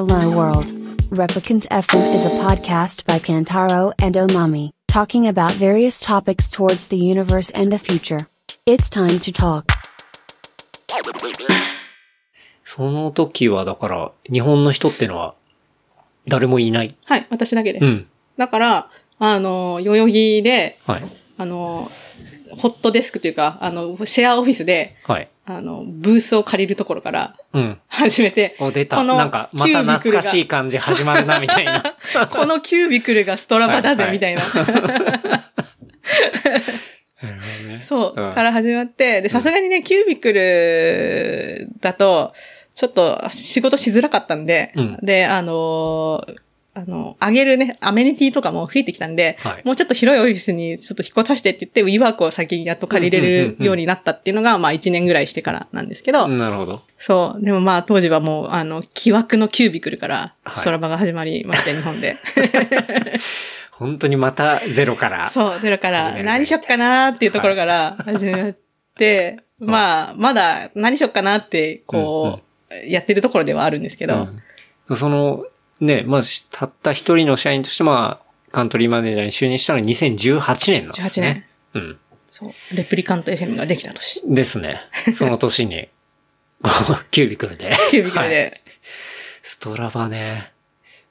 Hello World. Replicant FM is a podcast by Kantaro and Omami, talking about various topics towards the universe and the future. It's time to talk. その時はだから、日本の人ってのは、誰もいない。はい、私だけです。うん。だから、あの、代々木で、はい。あの、ホットデスクというか、あの、シェアオフィスで、はい。あの、ブースを借りるところからうん。始めて、お、出た。このなんか、また懐かしい感じ始まるな、みたいな。このキュービクルがストラバだぜ、はいみたいな。そう、んから始まって、で、さすがにね、キュービクルだと、ちょっと仕事しづらかったんで、うんで、あのーあの、あげるね、アメニティとかも増えてきたんで、はいもうちょっと広いオフィスにちょっと引っ越させてって言って、WeWork を先にやっと借りれうんうんうんうんるようになったっていうのが、まあ1年ぐらいしてからなんですけど、なるほど。そう。でもまあ当時はもう、あの、木枠のキュービクルから、はいストラバが始まりまして、日本で。本当にまたゼロから。そう、ゼロから何しよっかなーっていうところから始めて、まあ、まだ何しよっかなって、こう、やってるところではあるんですけど、うんその、ね、まあ、したった一人の社員として、まあ、カントリーマネージャーに就任したのは2018年なんですね。うん。そう、レプリカント FM ができた年。ですね。その年に、キュービクルで。キュービクルはいで。ストラバね。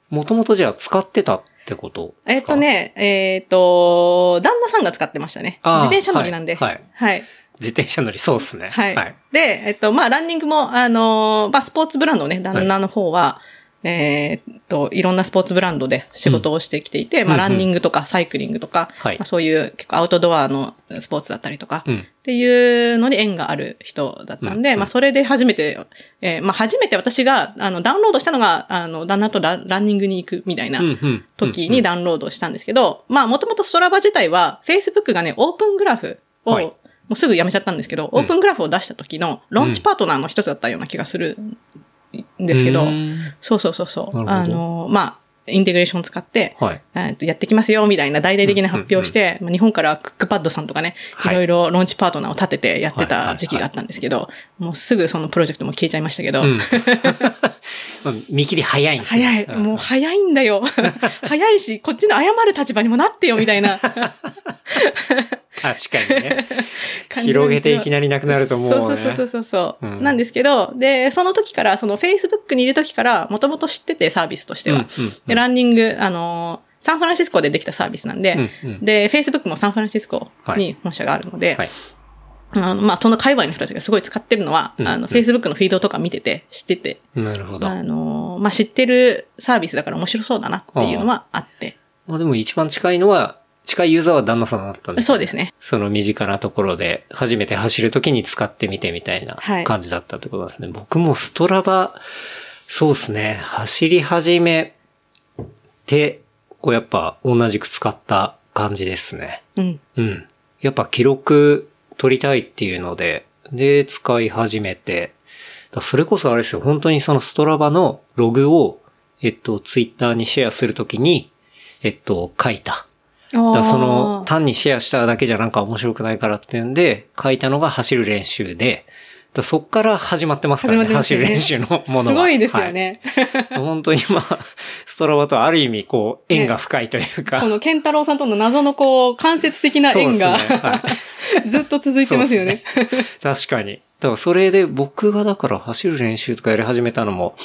もともとじゃあ使ってたってことでえっと。ね、えっと、旦那さんが使ってましたね。自転車乗りなんで。はいはいはい。自転車乗り、そうですね。はい。はい。で、えっと、まあ、ランニングも、あのーまあ、スポーツブランドね、旦那の方は、えーっと、いろんなスポーツブランドで仕事をしてきていて、まあ、うんうん。ランニングとかサイクリングとか、はい。まあ、そういう結構アウトドアのスポーツだったりとか、うんっていうのに縁がある人だったんで、うんまあ、それで初めて、えーまあ、初めて私が、あの、ダウンロードしたのが、あの、旦那とラランニングに行くみたいなうんうん時にダウンロードしたんですけど、まあ、もともとストラバ自体は、Facebook がね、オープングラフを、はい。もうすぐやめちゃったんですけど、オープングラフを出した時のローンチパートナーの一つだったような気がするんですけど、うんそうそうそうそう。あの、まあ、インテグレーション使って、はい。えーとやってきますよ、みたいな大々的な発表をして、まあ日本からクックパッドさんとかね、はいいろいろローンチパートナーを立ててやってはいはいはいた時期があったんですけど、もうすぐそのプロジェクトも消えちゃいましたけど、うん。まあ見切り早いんですね早い。もう早いんだよ。早いし、こっちの謝る立場にもなってよ、みたいな 確かにね。広げていきなりなくなるともうねそうそうそうそうそう、うんなんですけど、で、その時から、その Facebook にいる時から、もともと知ってて、サービスとしては。うんうんうんで、ランニング、あのーサンフランシスコでできたサービスなんで、うんうんで、Facebook もサンフランシスコに本社があるので、はい。あの、まあ、その界隈の人たちがすごい使ってるのは、あの、うんうん Facebook のフィードとか見てて、知ってて、なるほど。あのーまあ、知ってるサービスだから面白そうだなっていうのはあって。まあでも一番近いのは、近いユーザーは旦那さんだったんですそうですね。その身近なところで初めて走るときに使ってみてみたいなはい感じだったってことですね。僕もストラバ、そうですね、走り始めて、こうやっぱ同じく使った感じですね。うん。うん。やっぱ記録取りたいっていうので、で、使い始めて、だそれこそあれですよ、本当にそのストラバのログを、えっと、ツイッターにシェアするときに、えっと、書いた。だその、単にシェアしただけじゃなんか面白くないからっていうんで、書いたのが走る練習で、だそっから始まってますからね、始まって走る練習のものは。すごいですよね。はい。本当にまあ、ストラバとある意味こう、縁が深いというか。このケンタロウさんとの謎のこう、間接的な縁が、ねは ずっと続いてますよね。確かに。だからそれで僕がだから走る練習とかやり始めたのも、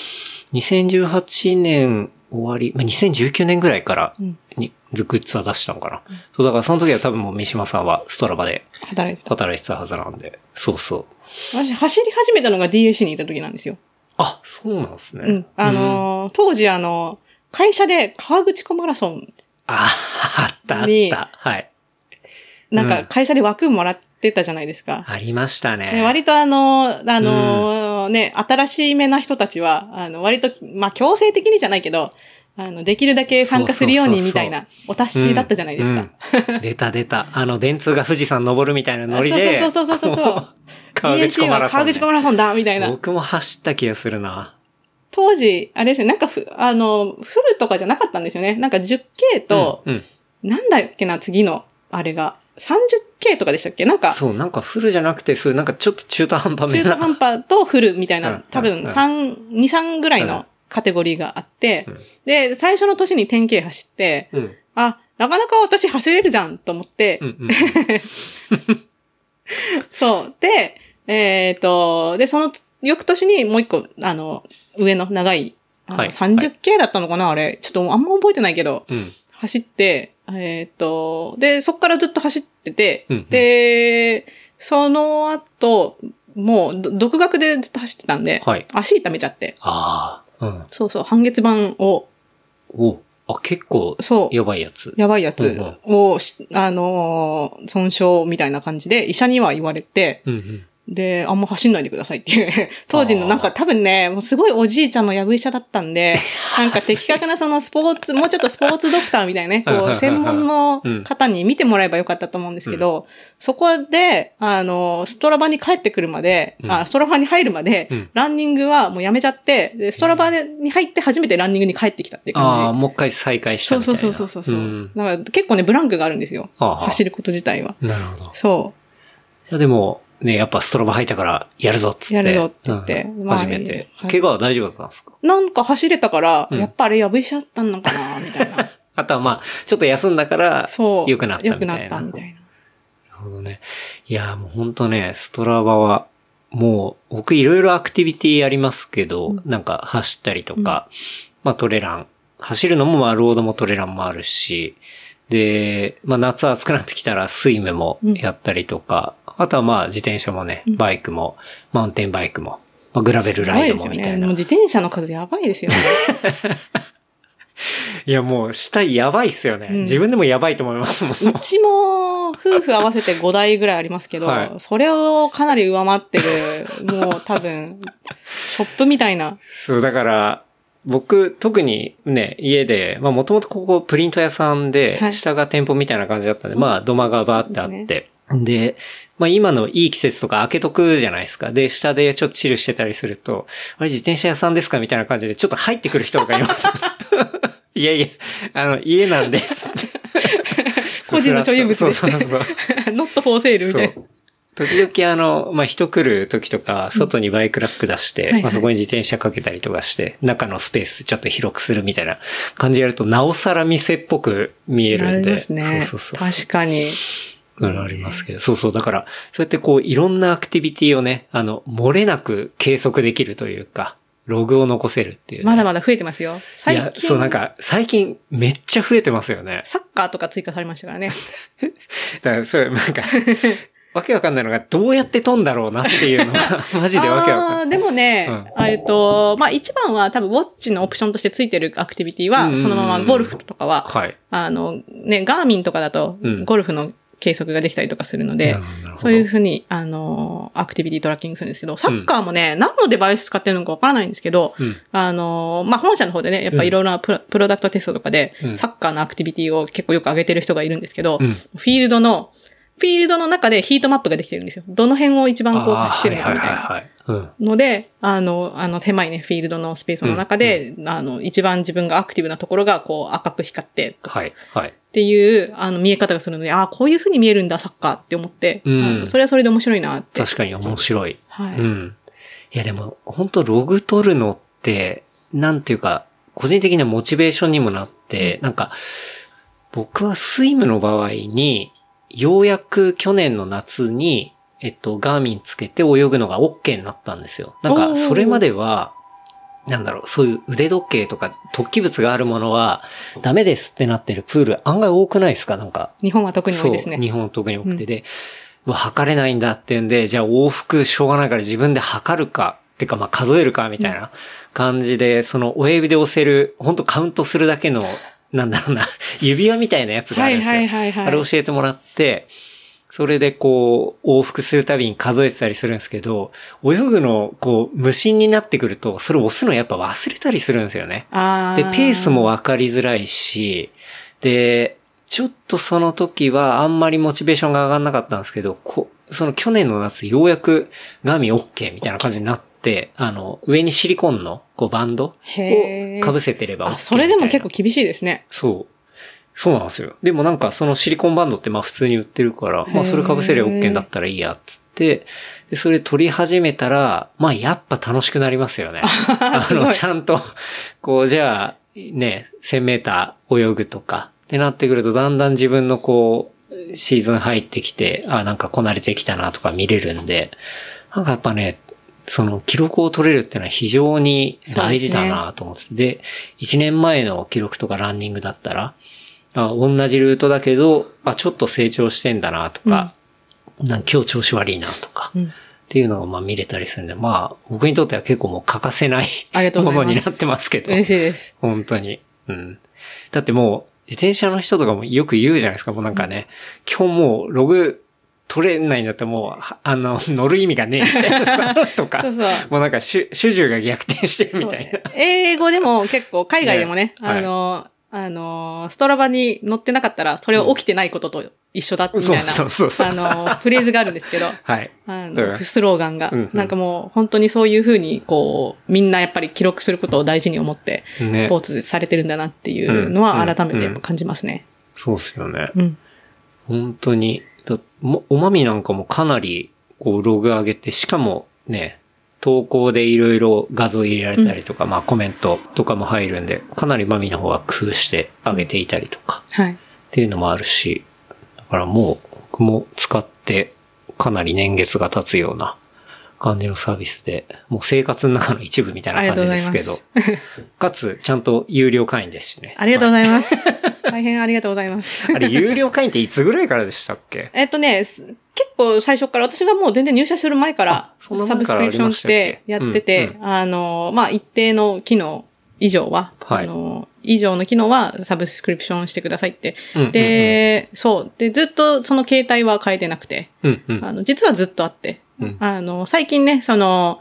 2018年終わり、まあ、2019年ぐらいからに、ズグッズは出したのかな。そう、だからその時は多分もう三島さんはストラバで働いてた。働いてたはずなんで。そうそう。私、走り始めたのが DAC にいた時なんですよ。あ、そうなんですね。うん。あのー当時あの、会社で川口湖マラソン、あ、あったあっにた。はい。なんうんか会社で枠もらってたじゃないですか。ありましたね。で割とあの、あのーね、新しめな人たちは、あの、割と、まあ、強制的にじゃないけど、あの、できるだけ参加するようにみたいな、お達しだったじゃないですか。うん出た出た。あの、電通が富士山登るみたいなノリで。そうそうそうそうそうこ川口湖マラソン、川口湖マラソンだみたいな。僕も走った気がするな。当時、あれですよ、なんかふ、あの、フルとかじゃなかったんですよね。なんか 10K と、うん、うんなんだっけな、次の、あれが、30K とかでしたっけなんか、そう、なんかフルじゃなくて、そういうなんかちょっと中途半端めな。中途半端とフルみたいな、うん多分うん3、2、3ぐらいのカテゴリーがあって、うんで、最初の年に 10K 走って、うん。あ、なかなか私走れるじゃんと思って、うんうん。そう。で、えっ、と、で、その翌年にもう一個、あの、上の長い、い 30K だったのかな、あれ。ちょっとあんま覚えてないけど、うん。走って、えっ、と、で、そっからずっと走ってて、うんうんで、その後、もう、ど独学でずっと走ってたんで、はい足痛めちゃって、ああ。うん。そうそう、半月板を、おあ、結構、そう、やばいやつ。やばいやつうんうんあのー損傷みたいな感じで、医者には言われて、うんうん。で、あんま走んないでくださいっていう。当時のなんか多分ね、もうすごいおじいちゃんのやぶ医者だったんで、なんか的確なそのスポーツ、もうちょっとスポーツドクターみたいなね、こう、専門の方に見てもらえばよかったと思うんですけど、そこで、あの、ストラバに帰ってくるまで、うんあ、ストラバに入るまで、うんランニングはもうやめちゃって、で、ストラバに入って初めてランニングに帰ってきたっていうああ、感じ。もう一回再開したそうみたいな。そうそうそうそう。んだから結構ね、ブランクがあるんですよ。はあはあ走ること自体は。なるほど。そじゃあでも、ね、やっぱストロバ入ったから、やるぞっつって。やるぞって言ってうんまあ初めて。はい怪我は大丈夫だったんですか？う。なんか走れたから、うんやっぱあれやぶ医者だったのかな、みたいな。あとはまあ、ちょっと休んだから、そう。良くなったみたいな。良くなったみたいな。なるほどね。いや、もうほんとね、ストラバは、もう、僕いろいろアクティビティやりますけど、なんか走ったりとか、まあトレラン。走るのもまあロードもトレランもあるし、で、まあ夏暑くなってきたらスイムもやったりとか、あとはまあ自転車もね、バイクも、マウンテンバイクも、まあ、グラベルライドもみたいな。すごですよね。もう自転車の数やばいですよね。いやもう、下やばいっすよね。うん自分でもやばいと思いますもん。うちも、夫婦合わせて5台ぐらいありますけど、はいそれをかなり上回ってる、もう多分、ショップみたいな。そう、だから、僕、特にね、家で、まあもともとここプリント屋さんでは、い下が店舗みたいな感じだったんで、まあ土間がバーってあって、で、まあ今のいい季節とか開けとくじゃないですか。で、下でちょっとチルしてたりすると、あれ自転車屋さんですかみたいな感じで、ちょっと入ってくる人とかいます。いやいや、あの、家なんで、つって。個人の所有物そうですそうそう。not for sale みたいな。そう。時々あの、まあ、人来る時とか、外にバイクラック出して、はいはいまあ、そこに自転車かけたりとかして、中のスペースちょっと広くするみたいな感じでやると、なおさら店っぽく見えるんで。すね。そうそうそう。確かに。ありますけど。そうそう。だから、そうやってこう、いろんなアクティビティをね、あの、漏れなく計測できるというか、ログを残せるっていう、ね。まだまだ増えてますよ。い最や、近。そうなんか、最近めっちゃ増えてますよね。サッカーとか追加されましたからね。だから、それ、なんか、わけわかんないのが、どうやって飛んだろうなっていうのは、マジでわけわかんない。でもね、うんえっと、まあ一番は多分ウォッチのオプションとしてついてるアクティビティは、うんうんうんそのままゴルフとかは、はい。あの、ね、ガーミンとかだとうん、ゴルフの計測ができたりとかするので、そういうふうに、あの、アクティビティトラッキングするんですけど、サッカーもね、何のデバイス使ってるのかわからないんですけど、うんあの、まあ、本社の方でね、やっぱいろいろなプロ,、プロダクトテストとかで、うんサッカーのアクティビティを結構よく上げてる人がいるんですけど、うんフィールドの、フィールドの中でヒートマップができてるんですよ。どの辺を一番こう走ってるのかみたいな。はいはい。ので、あの、あの、狭いね、フィールドのスペースの中で、あの、一番自分がアクティブなところが、こう、赤く光って、はい。はい。っていう、あの、見え方がするので、ああ、こういう風に見えるんだ、サッカーって思って、うんそれはそれで面白いなって。確かに面白い。はい。うん。いやでも、本当ログ取るのって、なんていうか、個人的なモチベーションにもなって、なんか、僕はスイムの場合に、ようやく去年の夏に、えっと、ガーミンつけて泳ぐのが OK になったんですよ。なんか、それまでは、なんだろう、そういう腕時計とか突起物があるものは、ダメですってなってるプール案外多くないですか？なんか。日本は特に多いですね。日本特に多くてで、うわ測れないんだってんで、じゃあ往復しょうがないから自分で測るか、ってかまあ数えるかみたいな感じで、その親指で押せる、本当カウントするだけの、なんだろうな、指輪みたいなやつがあるんですよ。はいはいはいはいあれ教えてもらって、それでこう、往復するたびに数えてたりするんですけど、泳ぐの、こう、無心になってくると、それ押すのやっぱ忘れたりするんですよね。あで、ペースもわかりづらいし、で、ちょっとその時はあんまりモチベーションが上がんなかったんですけど、こその去年の夏ようやくガミ OK みたいな感じになって、あの、上にシリコンのこうバンドを被せてれば OK あ、それでも結構厳しいですね。そう。そうなんですよ。でもなんかそのシリコンバンドってまあ普通に売ってるから、まあそれ被せれば OK だったらいいやっつって。て、でそれ撮り始めたら、まあやっぱ楽しくなりますよね。あの、ちゃんと、こう、じゃあ、ね、1000メーター泳ぐとか、ってなってくると、だんだん自分のこう、シーズン入ってきて、あ、なんかこなれてきたなとか見れるんで、なんかやっぱね、その記録を取れるっていうのは非常に大事だなと思ってで、1年前の記録とかランニングだったら、あ同じルートだけど、あ、ちょっと成長してんだなとか、なんか今日調子悪いなとか、うんっていうのがまあ見れたりするんで、まあ僕にとっては結構もう欠かせないものになってますけど。嬉しいです。本当に。うん。だってもう、自転車の人とかもよく言うじゃないですか。もうなんかね、基本もうログ取れないんだったらもう、はあの、乗る意味がねえみたいなさ、とか。そうそうもうなんか主、主従が逆転してるみたいな。英語でも結構、海外でもね、ねはいあの、ストラバに載ってなかったら、それは起きてないことと一緒だ、みたいな、そうそうそうそうあの、フレーズがあるんですけど、はい。あうんの、スローガンが、うんうんなんかもう本当にそういうふうに、こう、みんなやっぱり記録することを大事に思って、ねスポーツされてるんだなっていうのはうん改めて感じますね。そうっすよね。うん。本当に。おまみなんかもかなり、こう、ログ上げて、しかもね、投稿でいろいろ画像入れられたりとか、まあコメントとかも入るんで、かなりマミの方は工夫してあげていたりとか、はい。っていうのもあるし、だからもう、僕も使って、かなり年月が経つような感じのサービスで、もう生活の中の一部みたいな感じですけど、かつ、ちゃんと有料会員ですしね。ありがとうございます。大変ありがとうございます。あれ、有料会員っていつぐらいからでしたっけ？えっとね、す結構最初から、私がもう全然入社する前からサブスクリプションしてやってて、うんあの、まあ、一定の機能以上は、はいあの、以上の機能はサブスクリプションしてくださいって。うんうんうんで、そう。で、ずっとその携帯は変えてなくて、うんうん。あの、実はずっとあって、うんあの、最近ね、その、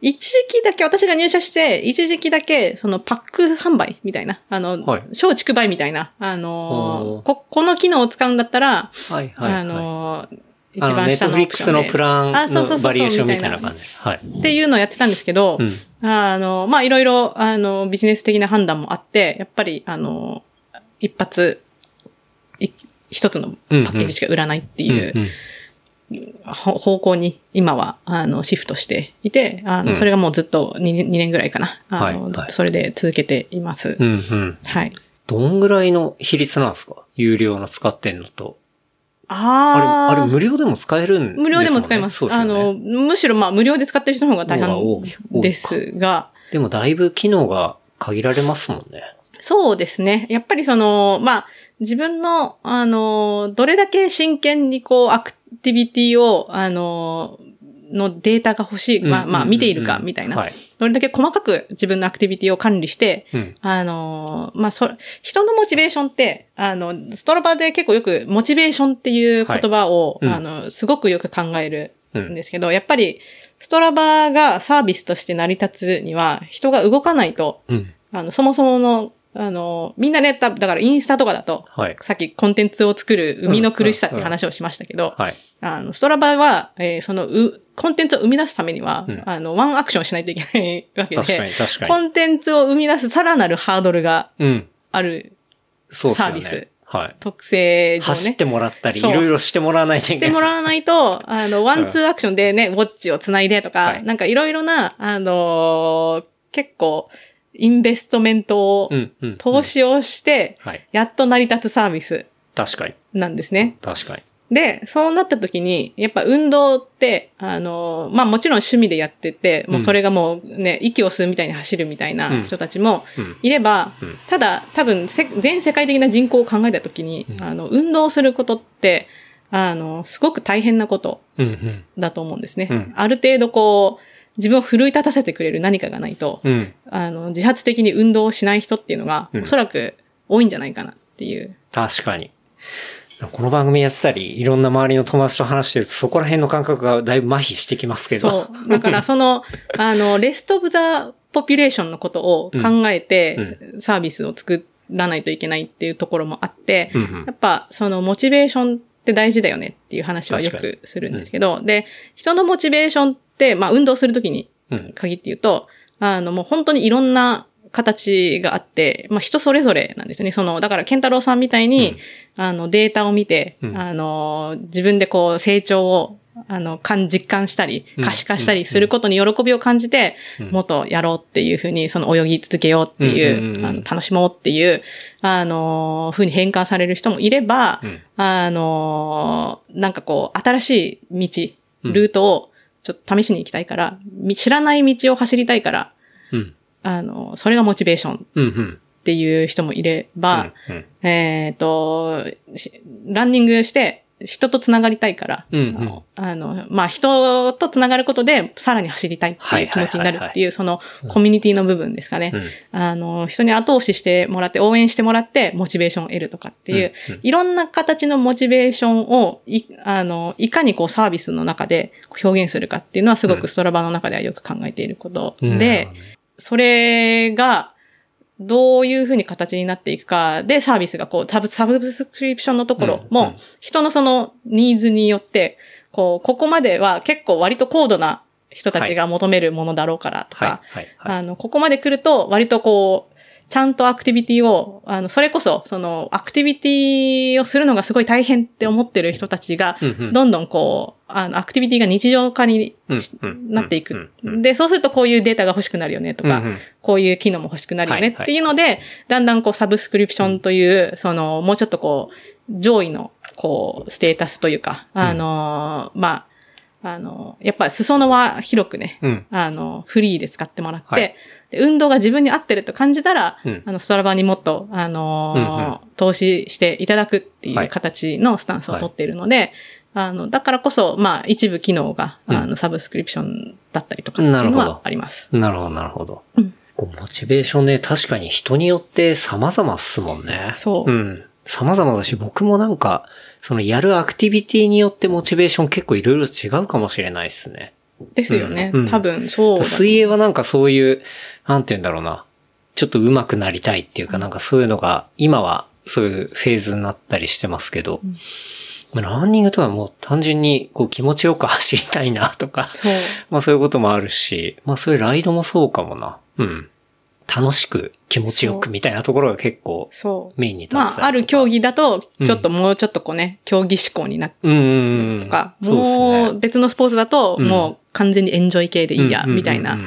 一時期だけ、私が入社して、一時期だけ、そのパック販売みたいな、あの、はい小畜売みたいな、あのこ、この機能を使うんだったら、はいはい、はい。あの、一あの、番ネットフリックス下のオプランのバリエーションみたいな感じ。はい。っていうのをやってたんですけど、うん。あの、まあ、いろいろ、あの、ビジネス的な判断もあって、やっぱり、あの、一発、い一つのパッケージしか売らないっていう、うんうんほ方向に今は、あの、シフトしていて、あの、うんそれがもうずっと 2, 年2年ぐらいかな。あの、はいはいずっとそれで続けています。うんうん。はい。どんぐらいの比率なんですか？有料の使ってんのと。ああれ、あれ無料でも使えるんですね？無料でも使えます。そうですよね。あの、むしろまあ無料で使ってる人の方が大半ですが、でもだいぶ機能が限られますもんね。そうですね。やっぱりその、まあ、自分の、あの、どれだけ真剣にこう、アクティビティを、あの、のデータが欲しい、まあ、まあ、見ているか、みたいな。はい。どれだけ細かく自分のアクティビティを管理して、うん。あの、まあ、そ、人のモチベーションって、あの、ストラバで結構よく、モチベーションっていう言葉を、はいうんあの、すごくよく考えるうんんですけど、やっぱり、ストラバがサービスとして成り立つには、人が動かないと、うん。あの、そもそもの、あの、みんなね、だだからインスタとかだと、はい。さっきコンテンツを作る生みの苦しさって話をしましたけど、はい。あの、ストラバは、えーその、う、コンテンツを生み出すためには、うんあの、ワンアクションしないといけないわけで、確かに確かに。コンテンツを生み出すさらなるハードルがうん。あるそうですよね。サービスはい。特性上ね走っ。てもらったり、いろいろしてもらわないといけない。してもらわないと、あの、ワンツーアクションでね、ウォッチをつないでとか、はいなんかいろいろな、あのー結構、インベストメントを、うん、うん。投資をして、はい。やっと成り立つサービス確かに。なんですね。確かに。で、そうなった時に、やっぱ運動って、あの、まあもちろん趣味でやってて、もうそれがもうね、息を吸うみたいに走るみたいな人たちもうん。いれば、うんただ多分せ全世界的な人口を考えた時に、うんあの、運動することって、あの、すごく大変なことうん、うん。だと思うんですね。うんある程度こう、自分を奮い立たせてくれる何かがないと、うん。あの、自発的に運動をしない人っていうのが、うんおそらく多いんじゃないかなっていう。確かに。この番組やってたり、いろんな周りの友達と話してると、そこら辺の感覚がだいぶ麻痺してきますけど。そう。だからその、あの、レストオブザポピュレーションのことを考えて、サービスを作らないといけないっていうところもあって、うんうんやっぱそのモチベーションって大事だよねっていう話はよくするんですけど、で、人のモチベーションって、まあ運動するときにうん。限って言うと、あの、もう本当にいろんな形があって、まあ人それぞれなんですよね。その、だから、ケンタロウさんみたいに、あの、データを見て、うん。あの、自分でこう、成長をあの、感、実感したりうん、可視化したりすることに喜びを感じて、うん。もっとやろうっていうふうに、その泳ぎ続けようっていう、うんうんうんうん。あの楽しもうっていう、あの、ふうに変換される人もいれば、うん。あの、なんかこう、新しい道、うん。ルートをちょっと試しに行きたいから、み知らない道を走りたいから、うん。あの、それがモチベーションっうん。うん。ていう人もいれば、うん。えっ、と、しランニングして人と繋がりたいから、うんうん。あの、まあ、人と繋がることでさらに走りたいっていう気持ちになるっていう、そのコミュニティの部分ですかね。うん。あの、人に後押ししてもらって、応援してもらって、モチベーションを得るとかっていう、うんうん。いろんな形のモチベーションを、い、あの、いかにこうサービスの中で表現するかっていうのはすごうん。くストラバの中ではよく考えていることうん。で、それが、どういうふうに形になっていくかで、サービスがこう、サブ、サブスクリプションのところも、人のそのニーズによって、こう、ここまでは結構割と高度な人たちが求めるものだろうからとか、はい。はい。はい。あの、ここまで来ると割とこう、ちゃんとアクティビティを、あの、それこそ、その、アクティビティをするのがすごい大変って思ってる人たちが、どんどんこう、あの、アクティビティが日常化になっていく。で、そうするとこういうデータが欲しくなるよねとか、こういう機能も欲しくなるよねっていうので、だんだんこうサブスクリプションという、その、もうちょっとこう、上位の、こう、ステータスというか、あのーまあ、あのやっぱり裾野は広くね、うん。あの、フリーで使ってもらって、はい。で運動が自分に合ってると感じたら、うんあの、ストラバにもっと、あのー投資していただくっていうはい形のスタンスを取っているので、あの、だからこそ、まあ、一部機能が、うんあの、サブスクリプションだったりとかっていうのなるほどはあります。なるほど、なるほど。うんこうモチベーションね、確かに人によって様々っすもんね。そううん。様々だし、僕もなんか、そのやるアクティビティによってモチベーション結構いろいろ違うかもしれないっすね。ですよね。うんうん多分、そうだ。水泳はなんかそういう、なんて言うんだろうな。ちょっと上手くなりたいっていうか、なんかそういうのが、今はそういうフェーズになったりしてますけど、まあランニングとはもう単純にこう気持ちよく走りたいなとか、そう。まあそういうこともあるし、まあそういうライドもそうかもな。うん。楽しく気持ちよくみたいなところが結構そう。メインに立ってたりとかまあ、ある競技だとうん、ちょっともうちょっとこうね、競技志向になってうんうんうん。とか、そうですもうね。別のスポーツだと、うんもう完全にエンジョイ系でいいや、うんうんうんうんみたいな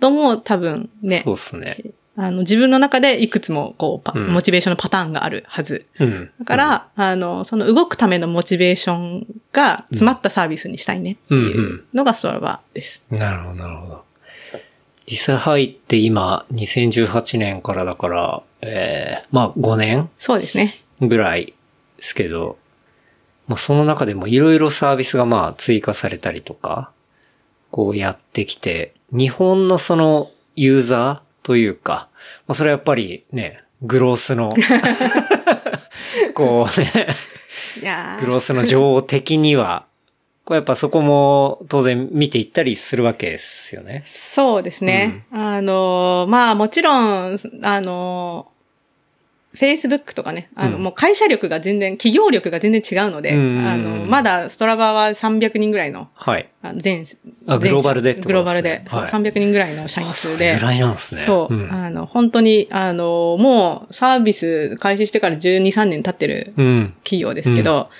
のも多分ねそう、ですね。あの、自分の中でいくつもこう、モチベーションのパターンがあるはず。うん。だから、あの、その動くためのモチベーションが詰まったサービスにしたいねっていうのがストラバです。なるほど、なるほど。実際入って今、2018年からだから、えー、まあ5年そうですね。ぐらいですけど、まあその中でもいろいろサービスがまあ追加されたりとか、こうやってきて、日本のそのユーザーというか、まあそれはやっぱりね、グロースの、こうね、グロースの女王的には、こうやっぱそこも当然見ていったりするわけですよね。そうですね。あの、まあもちろん、あの、Facebook とかね、あの、うんもう会社力が全然、企業力が全然違うので、うんあの、まだストラバは300人ぐらいの、はい。あ全、あグローバルでってことですねグローバルで、そうはい300人ぐらいの社員数でぐ、らいなんですね。そう、ん。あの、本当に、あの、もうサービス開始してから12、3年経ってるうん。企業ですけど、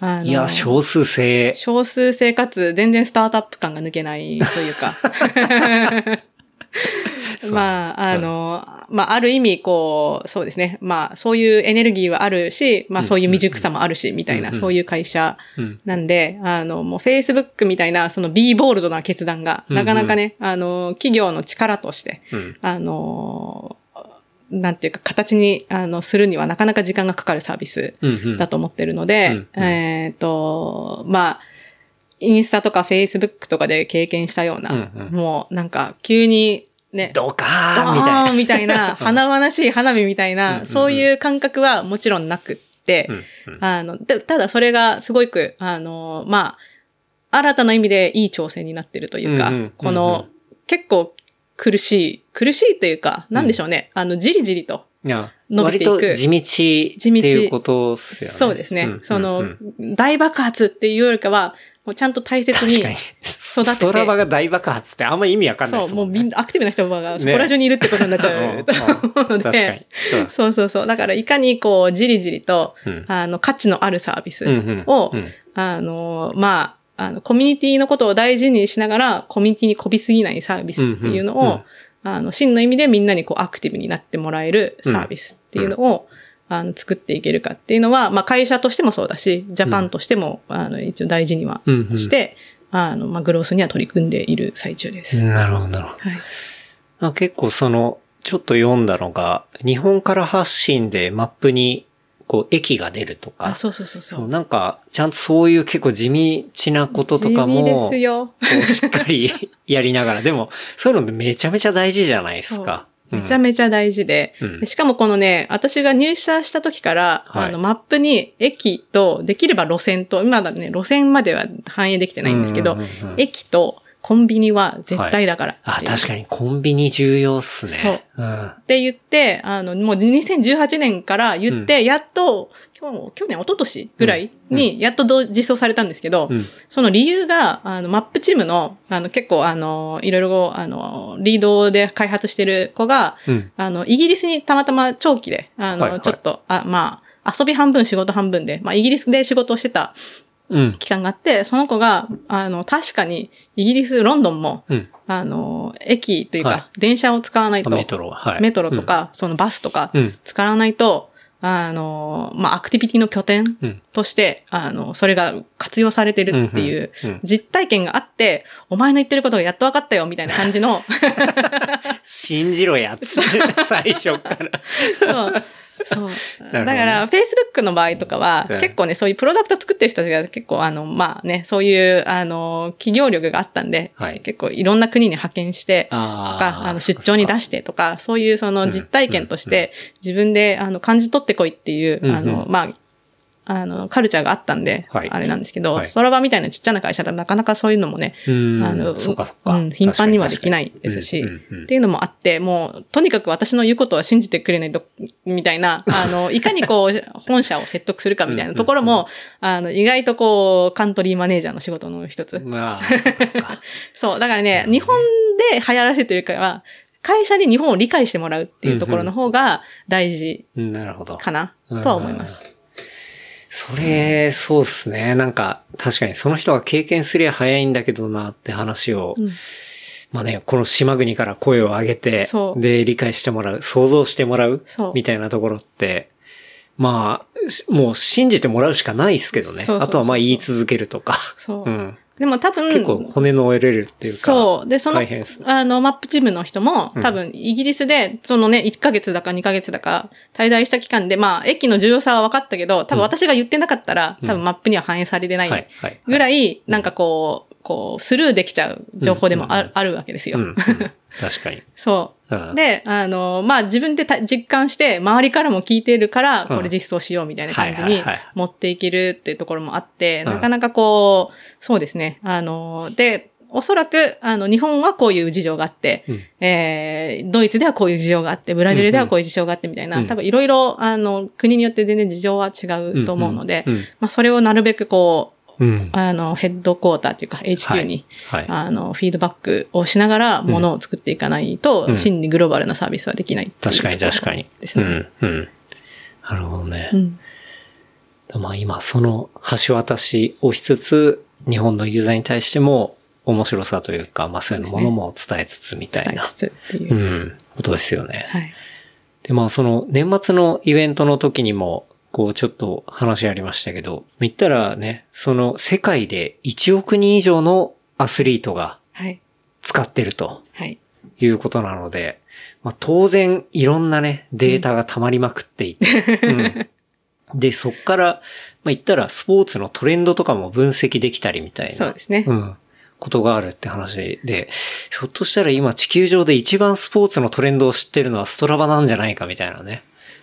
あのいや、少数制。少数生活、全然スタートアップ感が抜けないというか。まあ、あの、まあ、ある意味、こう、そうですね。まあ、そういうエネルギーはあるし、まあ、そういう未熟さもあるし、みたいな、うんうんそういう会社うん。なんで、あの、もう Facebook みたいな、その B ボールドな決断が、うんうんなかなかね、あの、企業の力として、うん。あの、なんていうか、形に、あの、するにはなかなか時間がかかるサービスうん。うん。だと思ってるので、うんうんえっ、と、まあ、インスタとかフェイスブックとかで経験したような、うんうん。もうなんか急にね、ドカドーンみたいな。みたいな、華々しい花火みたいな、うんうんうん。そういう感覚はもちろんなくって、うんうん。あの、でただそれがすごく、あの、まあ、新たな意味でいい挑戦になってるというか、うんうんこの、結構苦しい、苦しいというか、なんでしょうね、あの、じりじりと、伸びていく。割と地道っていうことですよね。そうですね。んその、うん。大爆発っていうよりかは、もうちゃんと大切に。育てストラバが大爆発ってあんま意味わかんないでそう、すもね。もうんみんな、アクティブな人がそこら中にいるってことになっちゃう。と 思うの 確かに。で、。そうそうそうそう。だから、いかにこう、じりじりと、うん。あの、価値のあるサービスうんうん。を、うん。あの、まあの、コミュニティのことを大事にしながら、コミュニティにこびすぎないサービスっていうのを、うん。うんうんあの、真の意味でみんなにこうアクティブになってもらえるサービスっていうのを、あの、作っていけるかっていうのは、まあ、会社としてもそうだし、ジャパンとしても、あの、一応大事にはうんうんして、あの、まあ、グロースには取り組んでいる最中です。なるほど、なるほど。はい。結構その、ちょっと読んだのが、日本から発信でマップに、こう、駅が出るとか。あ、そうそうそうそそうう。なんか、ちゃんとそういう結構地道なこととかも、地味ですよ。しっかりやりながら。でも、そういうのめちゃめちゃ大事じゃないですか。めちゃめちゃ大事で、うん。でしかもこのね、私が入社した時から、はい。あの、マップに駅と、できれば路線と、今だね、路線までは反映できてないんですけど、うんうんうんうん駅とコンビニは絶対だからあ、っていう。確かにコンビニ重要っすね。そう。うん。って言って、あの、もう2018年から言って、やっと、去年、一昨年ぐらいに、やっと実装されたんですけど、うんその理由が、あの、マップチームの、あの、結構、あの、いろいろ、あの、リードで開発してる子が、うん。あの、イギリスにたまたま長期で、あの、はいはいちょっと、あ、まあ、遊び半分仕事半分で、まあ、イギリスで仕事をしてたうん。期間があって、その子が、あの、確かに、イギリス、ロンドンも、うん。あの、駅というか、は電車を使わないと、メトロ、はい。メトロとか、そのバスとかうん、使わないと、あの、まあ、アクティビティの拠点うん。として、あの、それが活用されてるっていううんうんうん実体験があって、お前の言ってることがやっと分かったよ、みたいな感じの、信じろや、つって、最初から。そう。だから、Facebook の場合とかは、うん結構ね、そういうプロダクト作ってる人たちが結構、あの、まあね、そういう、あの、企業力があったんで、はい。結構いろんな国に派遣して、とあか、あの、出張に出してとか、そういうその実体験として、自分で、あの、感じ取ってこいっていう、あの、まあ、あの、カルチャーがあったんで、はいあれなんですけど、はいストラバみたいなちっちゃな会社だとなかなかそういうのもね、うん。あの、そっかそっか。うん、頻繁にはできないですし、っていうのもあって、もう、とにかく私の言うことは信じてくれないと、みたいな、あの、いかにこう、本社を説得するかみたいなところも、あの、意外とこう、カントリーマネージャーの仕事の一つ。まあ、そう、だからね、日本で流行らせてるから、会社に日本を理解してもらうっていうところの方が大事。かな、とは思います。それ、そうっすね。なんか、確かにその人が経験すりゃ早いんだけどなって話を、うんまあね、この島国から声を上げてで、理解してもらう、想像してもらうみたいなところって、まあ、しもう信じてもらうしかないですけどね。そうそうそうそうあとはまあ言い続けるとか。そう。うん。でも多分、結構骨の折れるっていうか。そう。で、そのあの、マップチームの人も、うん多分、イギリスで、そのね、1ヶ月だか2ヶ月だか、滞在した期間で、まあ、駅の重要さは分かったけど、多分私が言ってなかったら、うん多分マップには反映されてない。ぐらい、なんかこう、こう、スルーできちゃう情報でもあ,、うんうんあるわけですよ。うん。うん確かに。そうう。んで、あの、まあ、自分でた実感して、周りからも聞いてるから、うんこれ実装しようみたいな感じに持っていけるっていうところもあって、うんなかなかこう、そうですね。あの、で、おそらく、あの、日本はこういう事情があって、うんえー、ドイツではこういう事情があって、ブラジルではこういう事情があってみたいな、うん多分いろいろ、あの、国によって全然事情は違うと思うので、うん。まあ、それをなるべくこう、うん。あの、ヘッドクォーターというか HQ に、はい。あの、フィードバックをしながら、ものを作っていかないと、うん真にグローバルなサービスはできないっていう確かに確かに。ですね。うん。うん。なるほどね。うん。まあ今、その橋渡しをしつつ、日本のユーザーに対しても面白さというか、まあそういうものも伝えつつみたいな伝えつ、つっていうう。ん、ことですよね。はい。で、まあその年末のイベントの時にも、こうちょっと話ありましたけど、言ったらね、その世界で1億人以上のアスリートがはい。使ってるとはい。いうことなので、まあ当然いろんなね、データが溜まりまくっていて、うんで、そっから、まあ言ったらスポーツのトレンドとかも分析できたりみたいな。そうですね。うん。ことがあるって話で、ひょっとしたら今地球上で一番スポーツのトレンドを知ってるのはストラバなんじゃないかみたいなね、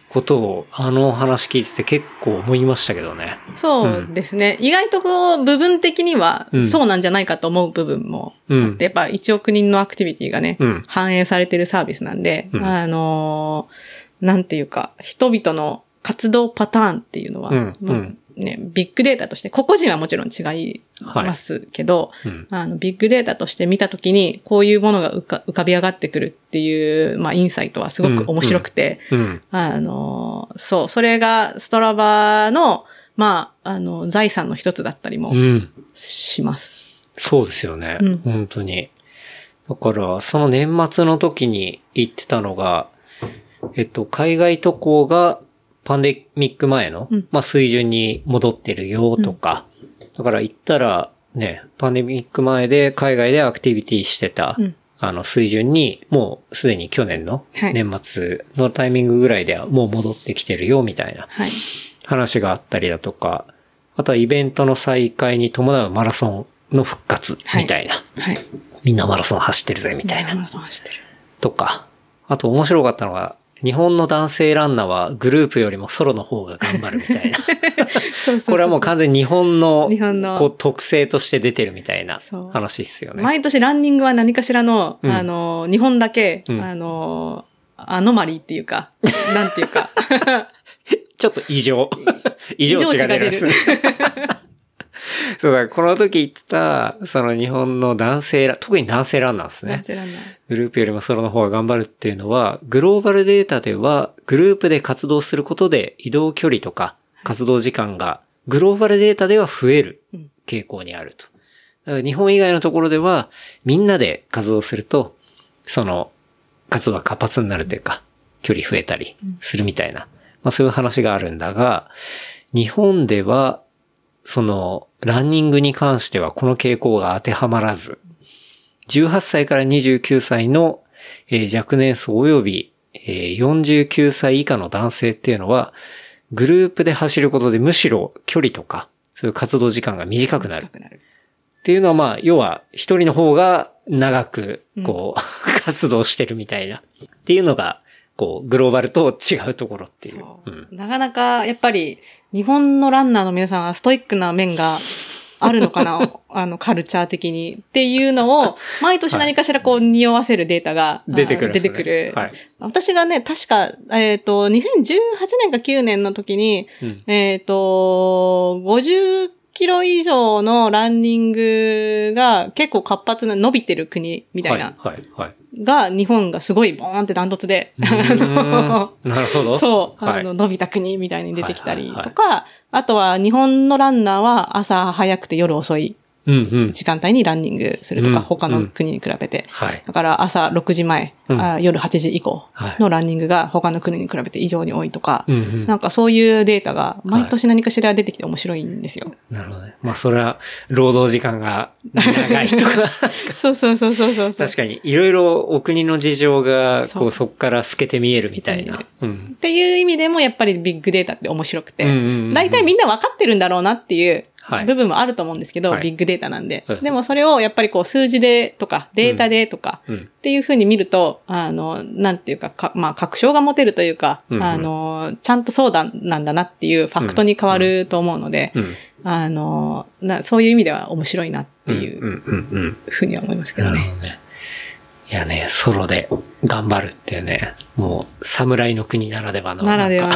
ことをあの話聞いてて結構思いましたけどね。そうですね。意外とこう、部分的にはうん、そうなんじゃないかと思う部分もやっぱ1億人のアクティビティがね、うん。反映されてるサービスなんで、うん。あのーなんていうか、人々の活動パターンっていうのは、うんね、ビッグデータとして、個々人はもちろん違いますけど、うん。あの、ビッグデータとして見たときに、こういうものが浮か浮かび上がってくるっていう、まあ、インサイトはすごく面白くて、うん。あの、そう、それがストラバの、まあ、あの、財産の一つだったりもうん。します。そうですよね。うん本当に。だから、その年末の時に言ってたのが、えっと、海外渡航がパンデミック前の、うんまあ、水準に戻ってるよとか、だから言ったら、ね、パンデミック前で海外でアクティビティしてた、うんあの水準に、もうすでに去年のはい年末のタイミングぐらいではもう戻ってきてるよみたいなはい。話があったりだとか、あとはイベントの再開に伴うマラソンの復活みたいな。はい。みんなマラソン走ってるぜみたいな。マラソン走ってる。とか。あと面白かったのが、日本の男性ランナーはグループよりもソロの方が頑張るみたいな。これはもう完全に日本の日本のこう特性として出てるみたいな話っすよね。毎年ランニングは何かしらの、うんあの、日本だけ、うんあの、アノマリーっていうか、なんていうか、ちょっと異常。異常値が出るんですね。そうだ、この時言った、その日本の男性ラ、特に男性ランナーですね。グループよりもソロの方が頑張るっていうのは、グローバルデータでは、グループで活動することで移動距離とか活動時間が、グローバルデータでは増えるうん。傾向にあると。だから日本以外のところでは、みんなで活動すると、その、活動が活発になるというか、距離増えたりするみたいな、まあそういう話があるんだが、日本では、その、ランニングに関してはこの傾向が当てはまらず、18歳から29歳の、えー若年層及び、えー49歳以下の男性っていうのは、グループで走ることでむしろ距離とか、そういう活動時間が短くなる。っ短くなる。ていうのはまあ、要は一人の方が長く、こう、活動してるみたいな。っていうのが、こう、グローバルと違うところっていう。そううんなかなか、やっぱり、日本のランナーの皆さんはストイックな面があるのかな？あの、カルチャー的に。っていうのを、毎年何かしらこう、匂わせるデータが、出てくる出てくる。はい。私がね、確か、えっ、と、2018年か9年の時に、うん。えっ、と、50キロ以上のランニングが結構活発な伸びてる国みたいな、はい、はい、はい。が、日本がすごいボーンってダントツで、なるほど。そう、はいあの、伸びた国みたいに出てきたりとか、あとは日本のランナーは朝早くて夜遅い。時間帯にランニングするとか、うん他の国に比べて。はい。だから朝6時前、うんあ夜8時以降はいのランニングが他の国に比べて異常に多いとか。なんかそういうデータが毎年何かしら出てきて面白いんですよ。なるほどね。まあ、それは、労働時間が長い人が、そうそうそうそうそう。確かに、いろいろお国の事情が、こう、そこから透けて見えるみたいな。っていう意味でもやっぱりビッグデータって面白くて、大体みんな分かってるんだろうなっていうはい部分もあると思うんですけど、はいビッグデータなんではい。でもそれをやっぱりこう数字でとかデータでとかうん。っていうふうに見ると、あの、なんていうかか、まあ確証が持てるというか、うんうんあの、ちゃんとそうだなんだなっていうファクトに変わると思うので、うん。あのな、そういう意味では面白いなっていううん、うん、うん。ふうには思いますけどね。なるほどね。いやね、ソロで頑張るっていうね、もう、侍の国ならではの。ならではの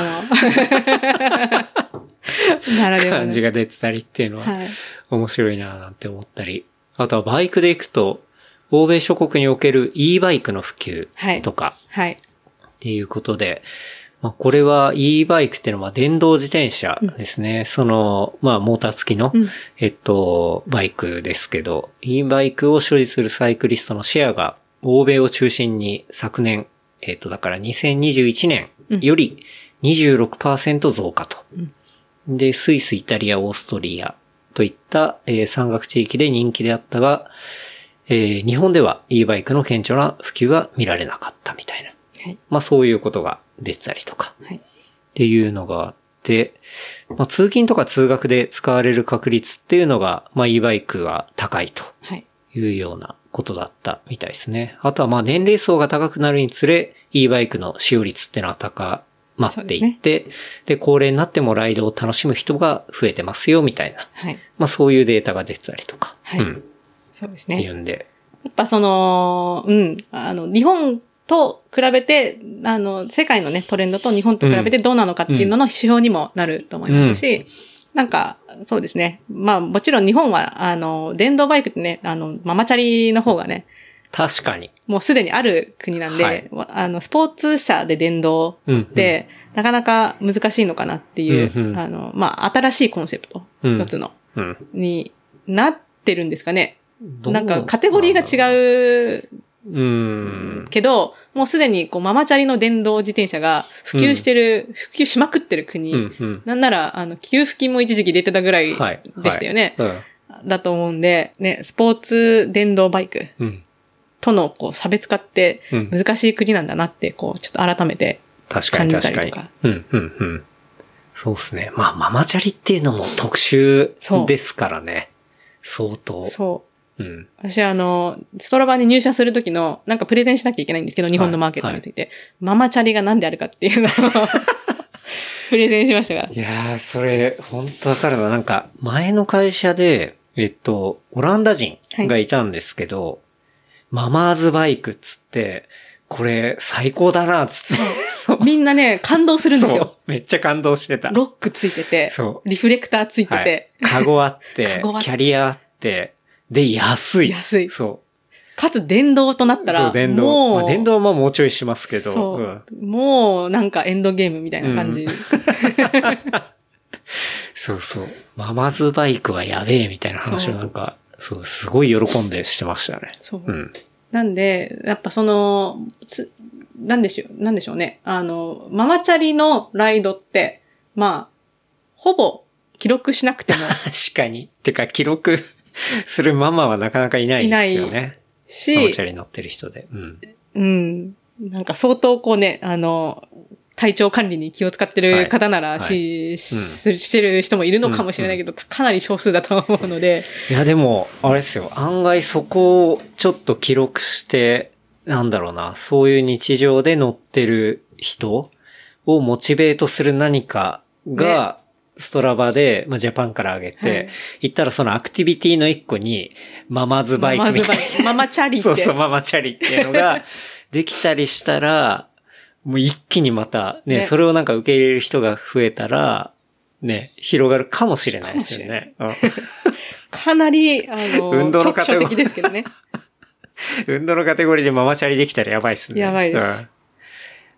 なんか。ならではの。感じが出てたりっていうのは、はい。面白いななんて思ったり。あとはバイクで行くと、欧米諸国における e バイクの普及はいとかはい。っていうことで、まあ、これは e バイクっていうのは電動自転車ですね。その、まあ、モーター付きの、うんえっと、バイクですけど、e バイクを所持するサイクリストのシェアが、欧米を中心に昨年、えっと、だから2021年より26%増加と。で、スイス、イタリア、オーストリアといった、えー山岳地域で人気であったが、えー日本では e バイクの顕著な普及は見られなかったみたいな。はい。まあそういうことが出てたりとか。はい。っていうのがあって、まあ、通勤とか通学で使われる確率っていうのが、まあ e バイクは高いとはい。いうようなことだったみたいですね。あとはまあ年齢層が高くなるにつれ、e バイクの使用率っていうのは高まっていって、で高齢になってもライドを楽しむ人が増えてますよみたいな。はい。まあそういうデータが出てたりとか。はいうん。そうですっていね。うんで。やっぱその、うん、あの、日本と比べて、あの、世界のね、トレンドと日本と比べてどうなのかっていうのの指標にもなると思いますし、なんか、そうですね。まあ、もちろん日本は、あの、電動バイクってね、あの、ママチャリの方がね、確かに。もうすでにある国なんで、はいわあの、スポーツ車で電動うん、うん。で、なかなか難しいのかなっていう、うんうんあの、まあ、新しいコンセプト、うん一つの、うん。になってるんですかね。なんかカテゴリーが違ううん。けど、もうすでにこうママチャリの電動自転車が普及してる、普及しまくってる国、うん。うん。なんなら、あの、給付金も一時期出てたぐらいはい。でしたよね。はいうん。だと思うんで、ね、スポーツ電動バイクうん。とのこう差別化ってうん難しい国なんだなって、こう、ちょっと改めて確かに感じた確かにりとか。うん、うん、うん。そうですね。まあ、ママチャリっていうのも特殊ですからね。相当。そう。うん。私あの、ストラバに入社するときの、なんかプレゼンしなきゃいけないんですけど、日本のマーケットについて。ママチャリが何であるかっていうのを プレゼンしましたから。いやー、それ、本当わかるな。なんか、前の会社で、えっと、オランダ人がいたんですけど、ママーズバイクっつって、これ、最高だな、つって。みんなね、感動するんですよ。めっちゃ感動してた。ロックついててそ、リフレクターついてはいて、。カゴあってキャリアあって、で、安い。安いそう。かつ電動となったら、そう、電動。もう、まあ、電動はまあもうちょいしますけど。そう、んもうなんかエンドゲームみたいな感じ。そうそう。ママズバイクはやべえみたいな話をなんか、そう、すごい喜んでしてましたね。そう。うん。なんで、やっぱその、つなんでしょう、なんでしょうね。あの、ママチャリのライドって、まあ、ほぼ記録しなくても 確かに。てか、記録 するママはなかなかいないですよね。ママチしャ、リ乗ってる人で。うん。うん。なんか相当こうね、あの、体調管理に気を使ってる方ならはい。し、しうん。してる人もいるのかもしれないけど、かなり少数だと思うので、いや、でも、あれですよ。案外そこをちょっと記録して、なんだろうな、そういう日常で乗ってる人をモチベートする何かが、ストラバで、まあ、ジャパンから上げて、はい。行ったらそのアクティビティの一個に、ママズバイクみたいな。ママチャリって。そうそう、ママチャリっていうのが、できたりしたら、もう一気にまた、ね、ね。それをなんか受け入れる人が増えたら、ね、広がるかもしれないですよね。うん。かなり、あの、運動のカテゴリー的ですけどね。運動のカテゴリーでママチャリできたらやばいっすね。やばいです。うん。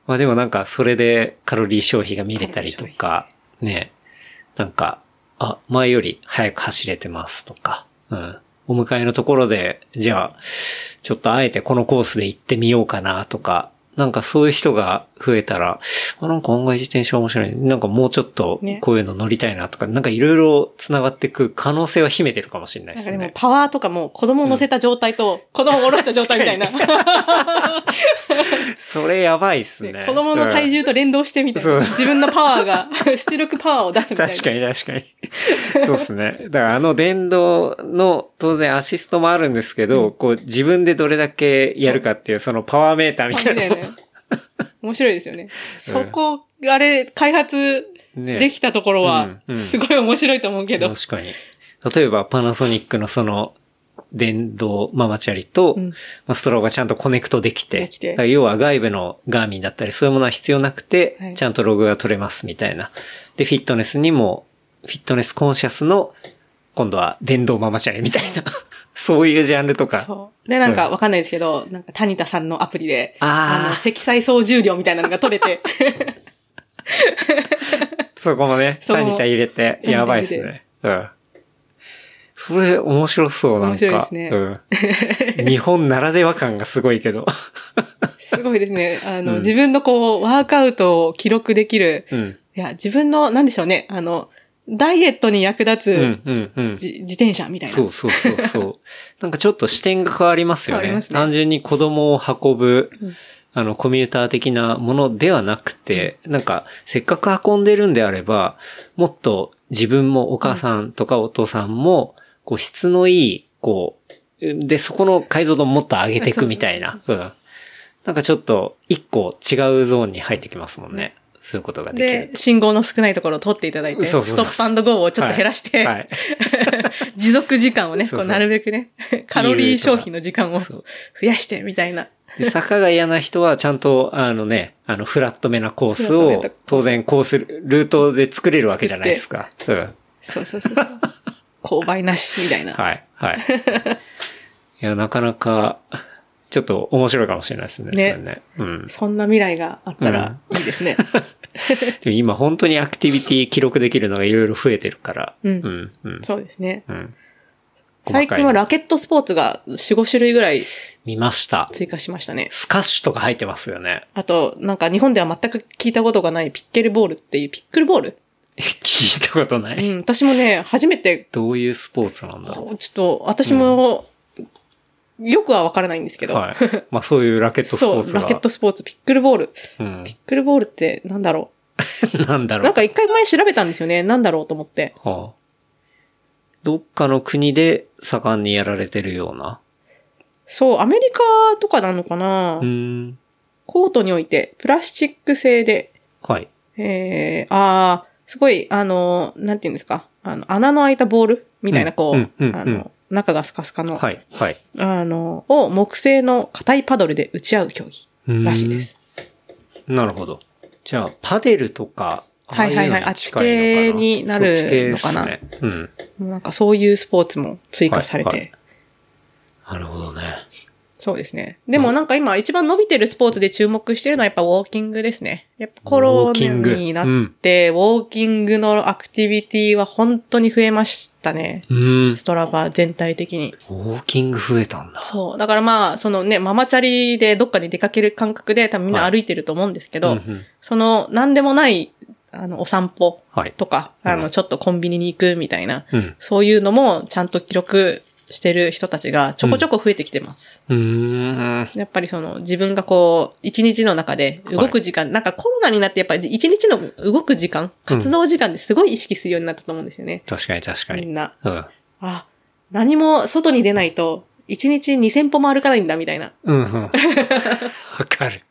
まあでもなんか、それでカロリー消費が見れたりとか、ね、なんか、あ、前より早く走れてますとか、うん。お迎えのところで、じゃあ、ちょっとあえてこのコースで行ってみようかなとか、なんかそういう人が増えたら、あ、なんか案外自転車面白い。なんかもうちょっとねこういうの乗りたいなとか、なんかいろいろ繋がっていく可能性は秘めてるかもしれないですね。なんかでもパワーとかも子供を乗せた状態と子供を下ろした状態みたいな。それやばいっすね。子供の体重と連動してみたいそうな。自分のパワーが、出力パワーを出すみたいな。確かに確かに。そうですね。だからあの電動の当然アシストもあるんですけど、こう自分でどれだけやるかっていうそのパワーメーターみたいな。面白いですよね。そこ、あれ、開発ねできたところはうんうん、すごい面白いと思うけど。確かに。例えばパナソニックのその電動ママチャリと、うんまあストローがちゃんとコネクトできて、て要は外部のガーミンだったりそういうものは必要なくて、はいちゃんとログが取れますみたいな。で、フィットネスにも、フィットネスコンシャスの、今度は電動ママチャリみたいな、そういうジャンルとか。そう。で、なんかわかんないですけど、なんか谷田さんのアプリで、あーの、積載総重量みたいなのが取れて、そこもね、そうタニタ入れて、タニタ入れてやばいっすね。うん。それ面白そう、なんか。面白いですねうん。日本ならでは感がすごいけど。すごいですね。あの、うん自分のこう、ワークアウトを記録できる、うん。いや、自分の、なんでしょうね、あの、ダイエットに役立つ、うん、うん、うん。じ自転車みたいな。そうそうそうそう。なんかちょっと視点が変わりますよね。ね単純に子供を運ぶ、うんあの、コミューター的なものではなくて、なんか、せっかく運んでるんであれば、もっと自分もお母さんとかお父さんも、こう、質のいい、こう、で、そこの解像度をもっと上げていくみたいな。うん。なんかちょっと、一個違うゾーンに入ってきますもんね。そういうことができでる、。信号の少ないところを取っていただいて、そうそうそうストップゴーをちょっと減らして、はい。持続時間をね、そうそうなるべくね、カロリー消費の時間を増やして、みたいな。で坂が嫌な人はちゃんと、あのね、あの、フラットめなコースを当然コース、ルートで作れるわけじゃないですか。うん。そうそうそうそう。購買なし、みたいな。はい、はい。いや、なかなか、ちょっと面白いかもしれないですね。ねね。うん。そんな未来があったらいいですね。でも今本当にアクティビティ記録できるのがいろいろ増えてるから。うんうん。うん。そうですね。うん。最近はラケットスポーツが4、5種類ぐらい見ました。追加しましたね。スカッシュとか入ってますよね。あと、なんか日本では全く聞いたことがないピッケルボールっていう、ピックルボール 聞いたことない。うん、私もね、初めて、どういうスポーツなんだろちょっと、私も、よくはわからないんですけう。ど、はい。まあそういうラケットスポそう、ーツが。ラケットスポーツ、ピックルボール。うんピ。ックルボールってなんだろう。なんだろう。なんか一回前調べたんですよね。なんだろうと思って。はあ、どっかの国で盛んにやられてるような？そう、アメリカとかなのかな、うーん。コートにおいて、プラスチック製で、はい。えー、あー、すごい、あの、なんていうんですか？あの、穴の開いたボールみたいな、こう、あの、中がスカスカの、はい。はい。あの、を木製の硬いパドルで打ち合う競技らしいです。なるほど。じゃあ、パデルとか、はいはいはいあっち系になるのかね。うん。なんかそういうスポーツも追加されて、はいはいなるほどね。そうですね。でもなんか今一番伸びてるスポーツで注目してるのはやっぱウォーキングですね。やっぱコロナになって、ウォーキングのアクティビティは本当に増えましたね。うーん。ストラバ全体的に。ウォーキング増えたんだ。そう。だからまあ、そのね、ママチャリでどっかに出かける感覚で多分みんな歩いてると思うんですけど、うんうんその、なんでもない、あの、お散歩はい。とか、あの、うんちょっとコンビニに行くみたいな、うん。そういうのもちゃんと記録してる人たちがちょこちょこ増えてきてます。うーん。やっぱりその自分がこう、一日の中で動く時間、なんかコロナになってやっぱり一日の動く時間、活動時間ですごい意識するようになったと思うんですよね。確かに確かに。みんな。うん。あ、何も外に出ないと、一日2000歩も歩かないんだみたいな。うんうん。わかる。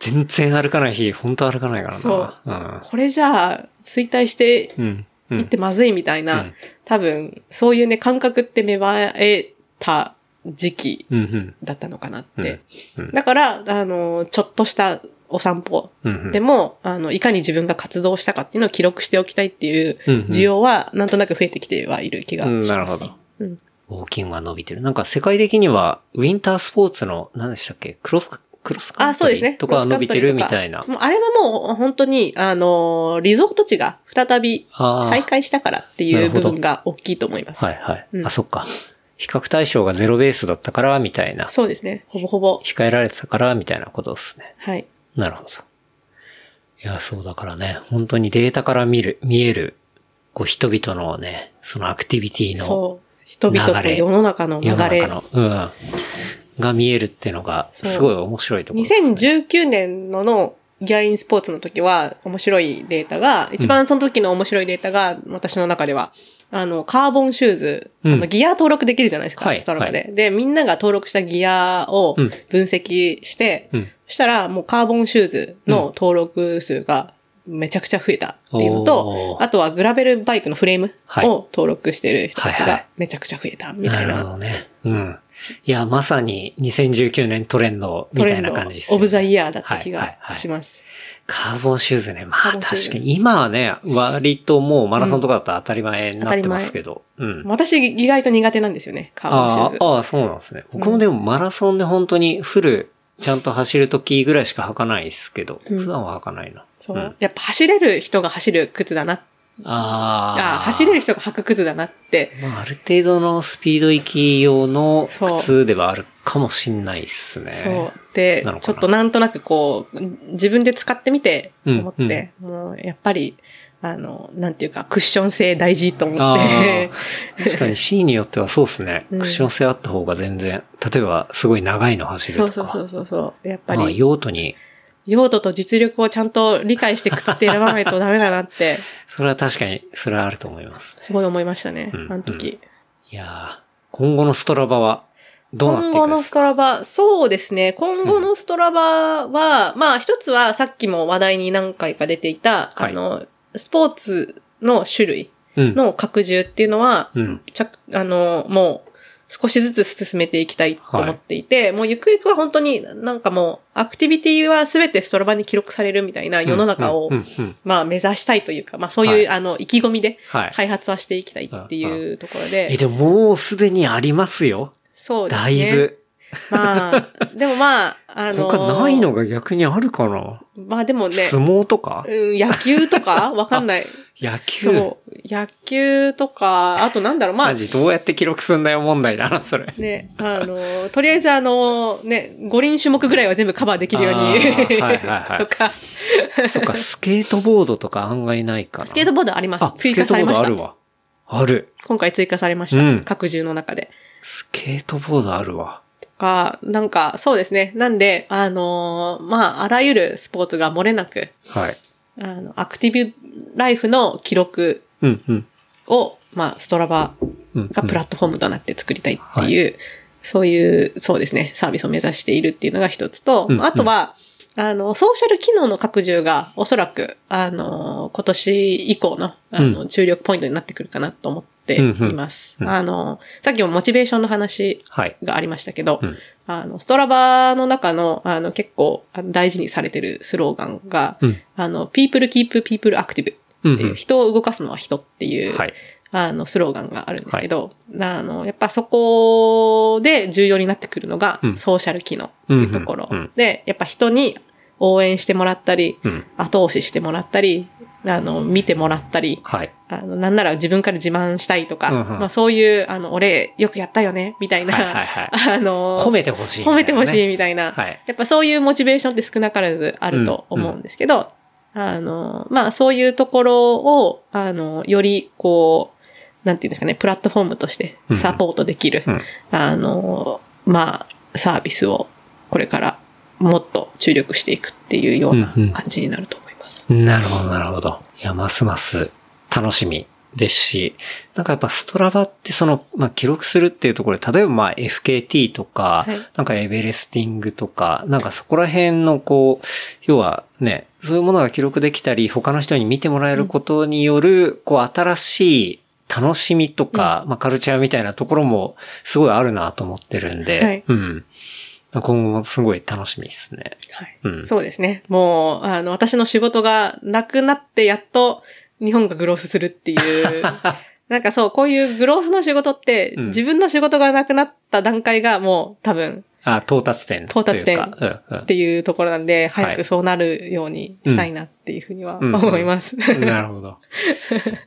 全然歩かない日、本当歩かないからな。そううん。これじゃあ、衰退してうん。うん。いってまずいみたいな、うん多分、そういうね、感覚って芽生えた時期うんうん。だったのかなっうんて。うんだから、あの、ちょっとしたお散歩うんうん。でも、あの、いかに自分が活動したかっていうのを記録しておきたいっていううんうん需要は、なんとなく増えてきてはいる気がしうんます。なるほど。うん。ウォーキングが伸びてる。なんか世界的には、ウィンタースポーツの、何でしたっけ？クロス、クロスカンあ、そうですね。トリーとかは伸びてるみたいなクロスカントリーと。かもうあれはもう本当に、あの、リゾート地が再び再開したからっていう部分が大きいと思います。はいはい。うんあ、そっか。比較対象がゼロベースだったから、みたいな。そうですね。ほぼほぼ。控えられてたから、みたいなことですね。はい。なるほど。いや、そうだからね、本当にデータから見る、見える、こう人々のね、そのアクティビティのそう。人々と世の中の流世のれ中。の、うん。が見えるっていうのが、すごい面白いところです、ね。2019年ののギアインスポーツの時は面白いデータが、一番その時の面白いデータが私の中では、あの、カーボンシューズ、うん。あのギア登録できるじゃないですか、はいストラバで、で、みんなが登録したギアをうん分析して、うん。そしたらもうカーボンシューズの登録数がめちゃくちゃ増えたっていうのと、あとはグラベルバイクのフレームはい。を登録してる人たちはいはい。がめちゃくちゃ増えたみたな。いるなほどね。うん。いや、まさに2019年トレンドみたいな感じですよね。オブザイヤーだった気がはいはいはいします。カーボンシューズね。まあ確かに。今はね、割ともうマラソンとかだと当たり前になってますけど。うん。私意外と苦手なんですよね、カーボンシューズ。ああ、そうなんですね。僕もでもマラソンで本当にフル、ちゃんと走るときぐらいしか履かないですけど、うん普段は履かないな。そう、んやっぱ走れる人が走る靴だな。ああ。あ走れる人が履く靴だなって。まあ、ある程度のスピード行き用の靴ではあるかもしんないっすね。そう。でちょっとなんとなくこう、自分で使ってみて思って、もうやっぱり、あの、なんていうか、クッション性大事と思あってあ。確かに C によってはそうですね。うんクッション性あった方が全然、例えばすごい長いの走るとか。そうそうそうそうそう。やっぱまあり、用途に、用途と実力をちゃんと理解して靴って選ばないとダメだなって、それは確かに、それはあると思います。すごい思いましたね、うんあの時。いやー今後のストラバはどうなってい今後のストラバ、そうですね。今後のストラバは、まあ一つはさっきも話題に何回か出ていた、はいあの、スポーツの種類うん。の拡充っていうのは、うん。ちゃあの、もう少しずつ進めていきたいと思っていて、もうゆくゆくは本当になんかもうアクティビティはすべてストラバに記録されるみたいな世の中を、まあ目指したいというか、まあそういう、はい。あの、意気込みではい。開発はしていきたいっていうところで、え、でももうすでにありますよ。そうですね。だいぶ。まあ、でもまあ、あのー他ないのが逆にあるかな？まあでもね、相撲とか？うん、野球とか？わかんない。野球？そう。野球とか、あとなんだろう、まあマ、ジどうやって記録すんだよ問題だな、それ。ね、あの、とりあえずあの、ね、五輪種目ぐらいは全部カバーできるように、はいはいはい とか、そっか、スケートボードとか案外ないかな。スケートボードありますあ。追加されましたスケートボードある。わ。ある。今回追加されました。うん各獣の中で。スケートボードあるわ。か、なんか、そうですね。なんで、あのーまあ、あらゆるスポーツが漏れなく、はい。あの、アクティブライフの記録うん、うん。を、まあ、ストラバうんがプラットフォームとなって作りたいっていう、そういう、そうですね、サービスを目指しているっていうのが一つと、うんあとは、あの、ソーシャル機能の拡充がおそらく、あの、今年以降の、あの、う注力ポイントになってくるかなと思っています。うん。うん。あの、さっきもモチベーションの話はい。がありましたけど、うんあの、ストラバの中の、あの、結構大事にされてるスローガンが、うんあの、people keep people active うん、っていう、人を動かすのは人っていう、はい。あの、スローガンがあるんですけど、あの、やっぱそこで重要になってくるのが、うんソーシャル機能っていうところ、うんうんうんで、やっぱ人に応援してもらったり、うん。後押ししてもらったり、あの、見てもらったり、はい。あの、なんなら自分から自慢したいとか、うんうんまあそういう、あの、俺、よくやったよね、みたいな、はいはいはい あの、褒めてほしい、褒めてほしいい。みたいな、はい。やっぱそういうモチベーションって少なからずあると思うんですけど、あの、まあそういうところを、あの、よりこう、なんていうんですかね、プラットフォームとしてサポートできる、うんあの、まあ、サービスをこれからもっと注力していくっていうようなうんうん感じになると思います。なるほど、なるほど。いや、ますます楽しみですし、なんかやっぱストラバってその、まあ、記録するっていうところで、例えばまあ FKT とか、はいなんかエベレスティングとか、なんかそこら辺のこう、要はね、そういうものが記録できたり、他の人に見てもらえることによる、こう新しい楽しみとか、まあカルチャーみたいなところもすごいあるなと思ってるんで、はいうん。今後もすごい楽しみですね。はいうん。そうですね。もう、あの、私の仕事がなくなってやっと日本がグロースするっていう、なんかそう、こういうグロースの仕事って、うん自分の仕事がなくなった段階がもう多分あ、到達点。到達点うんうんっていうところなんで、はい早くそうなるようにしたいなっていうふうにはうん思います。なるほど。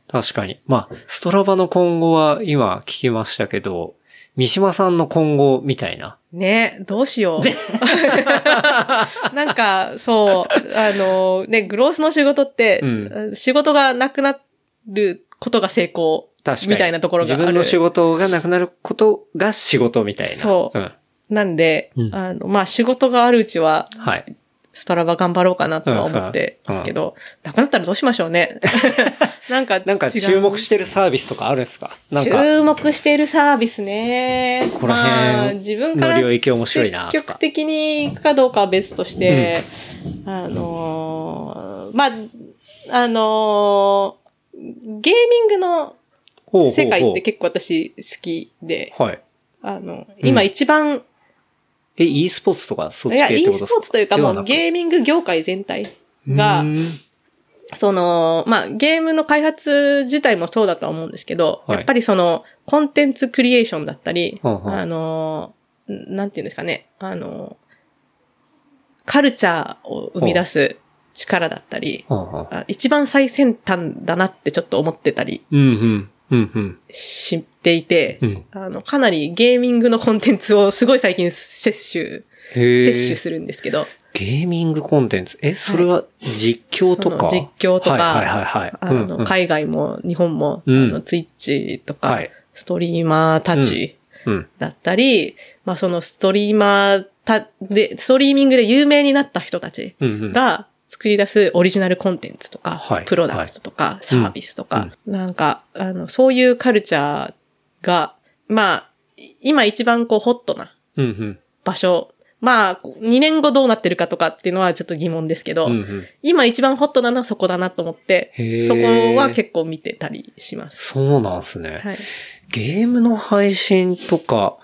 確かに。まあ、ストラバの今後は今聞きましたけど、三島さんの今後みたいな。ねどうしよう。なんか、そう、あの、ね、グロースの仕事って、う仕事がなくなることが成功確かに。みたいなところがある。自分の仕事がなくなることが仕事みたいな。そううん。なんで、うんあの、まあ、仕事があるうちは、はい。ストラバ頑張ろうかなとは思ってますけど、なくなったらどうしましょうね。なんか、なんか注目してるサービスとかあるんですか？なんか、注目しているサービスね。ここら辺まあ、自分からの領域面白いな積極的に行くかどうかは別として、あのーまあ、あのーゲーミングのほうほうほう。世界って結構私好きで、はい。あの、今一番、え、e スポーツとかそっいや、ち系っ e てことですか？スポーツというかもうーゲーミング業界全体がう、ん。その、まあ、ゲームの開発自体もそうだとは思うんですけど、はい。やっぱりその、コンテンツクリエーションだったり、はあはあ。あの、なんていうんですかね、あの、カルチャーを生み出す力だったり、はあは一番最先端だなってちょっと思ってたりうんうん。うんうん。していて、うん。あの、かなりゲーミングのコンテンツをすごい最近摂取、へ摂取え。するんですけど、ゲーミングコンテンツ？え、それは実況とか、その実況とかはいはいはいはい。あの、うんうん海外も日本も、うんあの、ツイッチとか、はい。ストリーマーたちうん。だったり、まあそのストリーマーた、で、ストリーミングで有名になった人たちうんうん。が作り出すオリジナルコンテンツとか、はいプロダクトとか、サービスとか、なんか、あの、そういうカルチャーが、まあ、今一番こうホットなうんうん。場所、まあ、2年後どうなってるかとかっていうのはちょっと疑問ですけど、うんうん。今一番ホットなのはそこだなと思ってそこは結構見てたりします。そうなんすね。はい。ゲームの配信とか、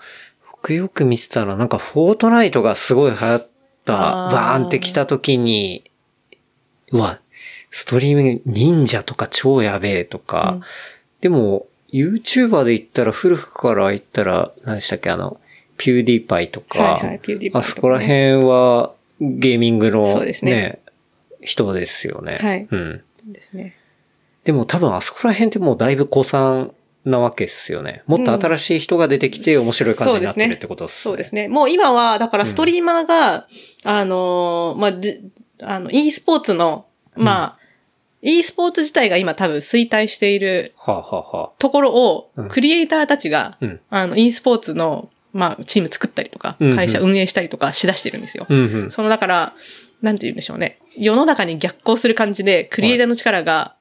僕よく見てたら、なんかフォートナイトがすごい流行った、バーンって来た時に、うわ、ストリーミング忍者とか超やべえとか、うんでも、YouTuber で言ったら古くから言ったら、何でしたっけ、あの、ピューディーパイとか、あそこら辺はゲーミングのそうですねね、人ですよね。はいうん。ですね。でも多分あそこら辺ってもうだいぶ古参なわけですよね。もっと新しい人が出てきて面白い感じになってるってことですね。そうですね。もう今は、だからストリーマーが、あのーまあ、じ、あの、e スポーツの、まあ、e スポーツ自体が今多分衰退しているところをうん、クリエイターたちが、うんあの、e スポーツの、まあ、チーム作ったりとかうんうん、会社運営したりとかしだしてるんですよ。うんうん。その、だから、なんて言うんでしょうね。世の中に逆行する感じで、クリエイターの力が、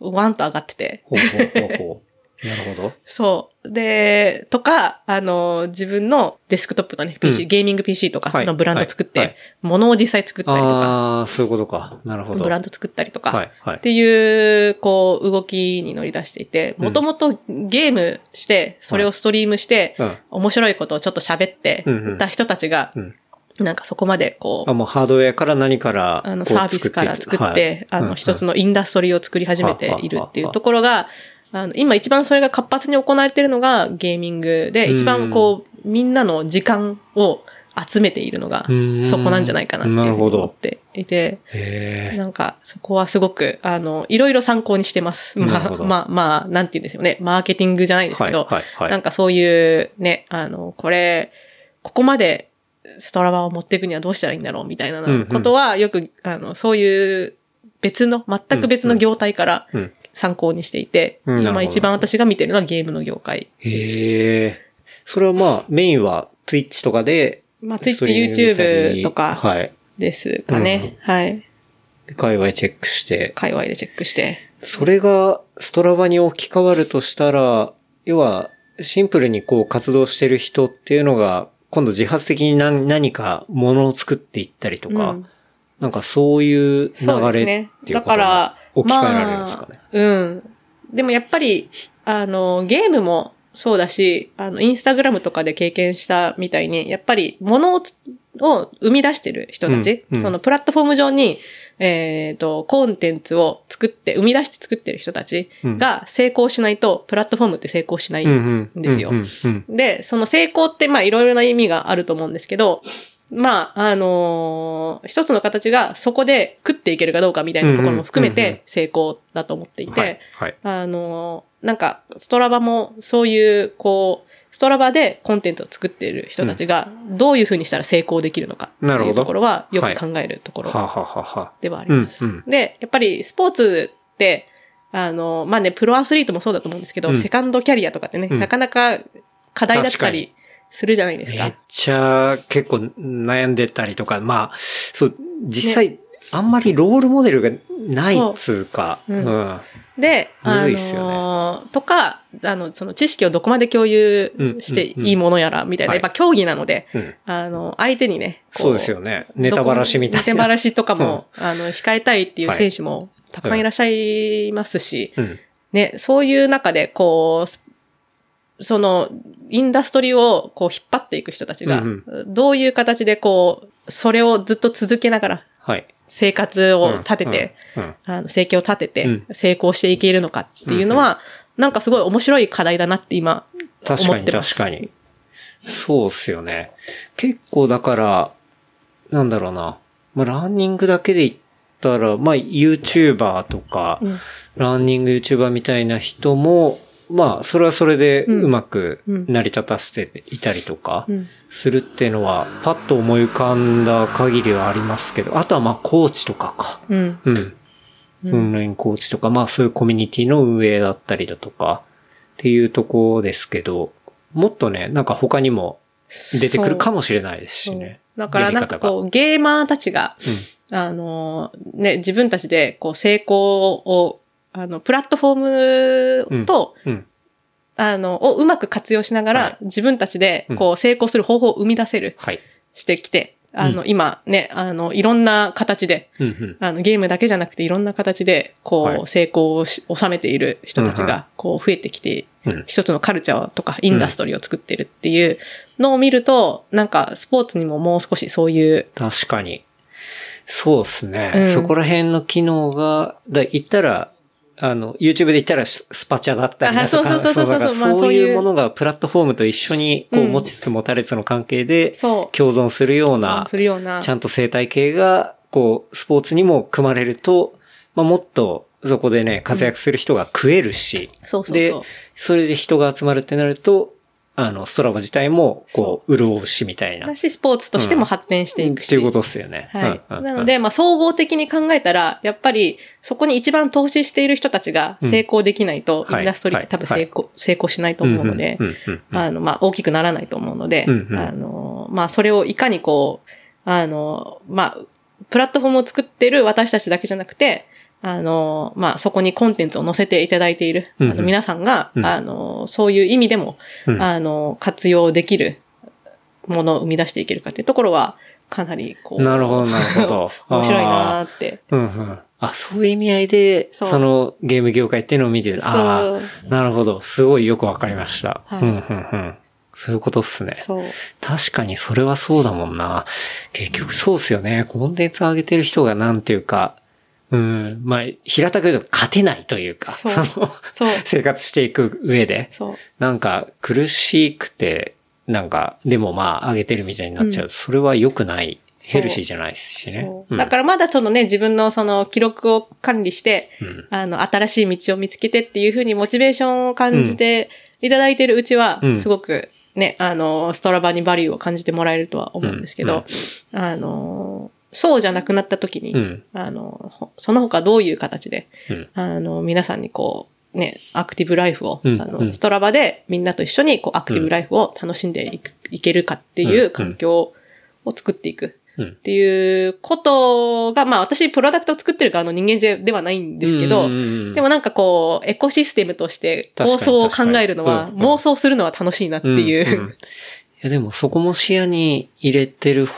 ワンと上がってて。ほうほうほうほう。なるほど。そう。で、とか、あの、自分のデスクトップのね、PC、うん。ゲーミング PC とかのブランド作って、はい。はい。物を実際作ったりとか、ああ、そういうことか。なるほど。ブランド作ったりとか、はい、はい。っ。ていう、こう、動きに乗り出していて、うん。もともとゲームして、それをストリームして、うん。面白いことをちょっと喋ってうんうん。た人たちが、うん。なんかそこまでこうあ、、もうハードウェアから何から、あの、サービスから作って、あの、一つの、のインダストリーを作り始めているっていうところが、あの、今一番それが活発に行われているのがゲーミングで、うん一番こう、みんなの時間を集めているのがうん、そこなんじゃないかなって思っていて。なんか、そこはすごく、あの、いろいろ参考にしてます。まあ、まあ、まあ、なんて言うんですよね。マーケティングじゃないですはい、けど、はい、はい。なんかそういうね、あの、これ、ここまでストラバを持っていくにはどうしたらいいんだろうみたいなことは、よく、あの、そういう別の、全く別の業態からうん。参考にしていて、うん今一番私が見てるのはゲームの業界です。へえ。それはまあ、メインは Twitch とかで、まあ、Twitch、YouTube とかはい。ですかね。はい。界隈チェックして。界隈でチェックして。それがストラバに置き換わるとしたら、要は、シンプルにこう活動してる人っていうのが、今度自発的に何何かものを作っていったりとか、うんなんかそういう流れねって。いうだことがから、置き換えられるんですかね。まあうん。でもやっぱり、あの、ゲームもそうだし、あの、インスタグラムとかで経験したみたいに、やっぱり物をつを生み出してる人たち、うんうんそのプラットフォーム上に、えっ、と、コンテンツを作って、生み出して作ってる人たちが成功しないと、プラットフォームって成功しないんですよ。で、その成功って、まあ、いろいろな意味があると思うんですけど、まあ、あのー一つの形がそこで食っていけるかどうかみたいなところも含めて成功だと思っていて。あのーなんか、ストラバもそういう、こう、ストラバでコンテンツを作っている人たちが、どういうふうにしたら成功できるのかっていうところは、よく考えるところではあります。で、やっぱりスポーツって、あの、まあね、プロアスリートもそうだと思うんですけど、うん。セカンドキャリアとかってね、うん。なかなか課題だったりするじゃないですめっか。ちゃ結構悩んでたりとか、まあ、そう、実際、あんまりロールモデルがないっつうか、そううん。うん。で、むあのーとか、あの、その知識をどこまで共有していいものやら、みたいな、はい。やっぱ競技なので、うん。あの、相手にね、こそうですよね。ネタバラシみたいな。ネタバラシとかも、あの、控えたいっていう選手もたくさんいらっしゃいますし、うん。ね、そういう中で、こう、その、インダストリーをこう引っ張っていく人たちがうん、どういう形でこう、それをずっと続けながらはい。生活を立てて、うん、うんあの、生計を立ててうん、成功していけるのかっていうのは、なんかすごい面白い課題だなって今、確かに思ってます。確かに。そうっすよね。結構だから、なんだろうな。まあ、ランニングだけで言ったら、まあ、YouTuber とか、うんランニング YouTuber みたいな人も、まあ、それはそれでうんうまくうん成り立たせていたりとかうん、するっていうのは、パッと思い浮かんだ限りはありますけど、あとはまあ、コーチとかか。うん。うん。オンラインコーチとか、まあそういうコミュニティの運営だったりだとか、っていうとこですけど、もっとね、なんか他にも出てくるかもしれないですしね。だからなんかこう、ゲーマーたちが、あの、ね、自分たちでこう成功を、あの、プラットフォームと、うん。うん。あの、をうまく活用しながら、はい自分たちでこう成功する方法を生み出せる、はい。してきて、あの、う今ね、あの、いろんな形で、うんうん。あの、ゲームだけじゃなくていろんな形で、こう、はい成功をし収めている人たちが、こう、増えてきて、うん一つのカルチャーとかインダストリーを作ってるっていうのを見ると、なんか、スポーツにももう少しそういう、確かに。そうですね、うんそこら辺の機能が、だ言ったら、あの、YouTube で言ったらススパチャだったりだとか、あそういうものがプラットフォームと一緒に、こう、うん持ちつ持たれつの関係で。共存するような。ちゃんと生態系が、こう、スポーツにも組まれると、まあ、もっと、そこでね、活躍する人が食えるし、でそれで人が集まるってなると、あの、ストラバ自体も、こう、潤うしみたいな。だし、スポーツとしても発展していくし。っていうことっすよね。はい。うんうんなので、まあ、総合的に考えたら、やっぱり、そこに一番投資している人たちが成功できないと、うんインダストリーって多分成功、成功しないと思うのでう、んうんうんうん。あの、まあ、大きくならないと思うので、うんうん。あの、まあ、それをいかにこう、あの、まあ、プラットフォームを作ってる私たちだけじゃなくて、あの、まあ、そこにコンテンツを載せていただいている、うんうんあの皆さんが、うんあの、そういう意味でも、うんあの、活用できるものを生み出していけるかっていうところは、かなり、こう。なるほど、なるほど。面白いなーって。うんうん。あ、そういう意味合いで、そのゲーム業界っていうのを見てる。ああ、なるほど。すごいよくわかりました。はいうんうんうん。そういうことっすね。そう。確かにそれはそうだもんな。結局そうっすよね。コンテンツ上げてる人がなんていうか、うん、まあ、平たく言うと勝てないというか、そう。その。生活していく上で、そう。なんか苦しくて、なんか、でもまあ上げてるみたいになっちゃう。それは良くない。ヘルシーじゃないですしねだからまだそのね、自分のその記録を管理して、うん。あの、新しい道を見つけてっていうふうにモチベーションを感じていただいてるうちはう、ん。すごくね、あの、ストラバにバリューを感じてもらえるとは思うんですけど、あの、そうじゃなくなった時に、うん。あの、ほその他どういう形で、うん。あの、皆さんにこう、ね、アクティブライフを、うん。うん。あの、ストラバでみんなと一緒にこう、アクティブライフを楽しんでいく、いけるかっていう環境を作っていく。うん。っていうことが、まあ私、プロダクトを作ってる側の人間ではないんですけど、ででもなんかこう、エコシステムとして妄想を考えるのは、妄想するのは楽しいなっていう。いやでもそこも視野に入れてる、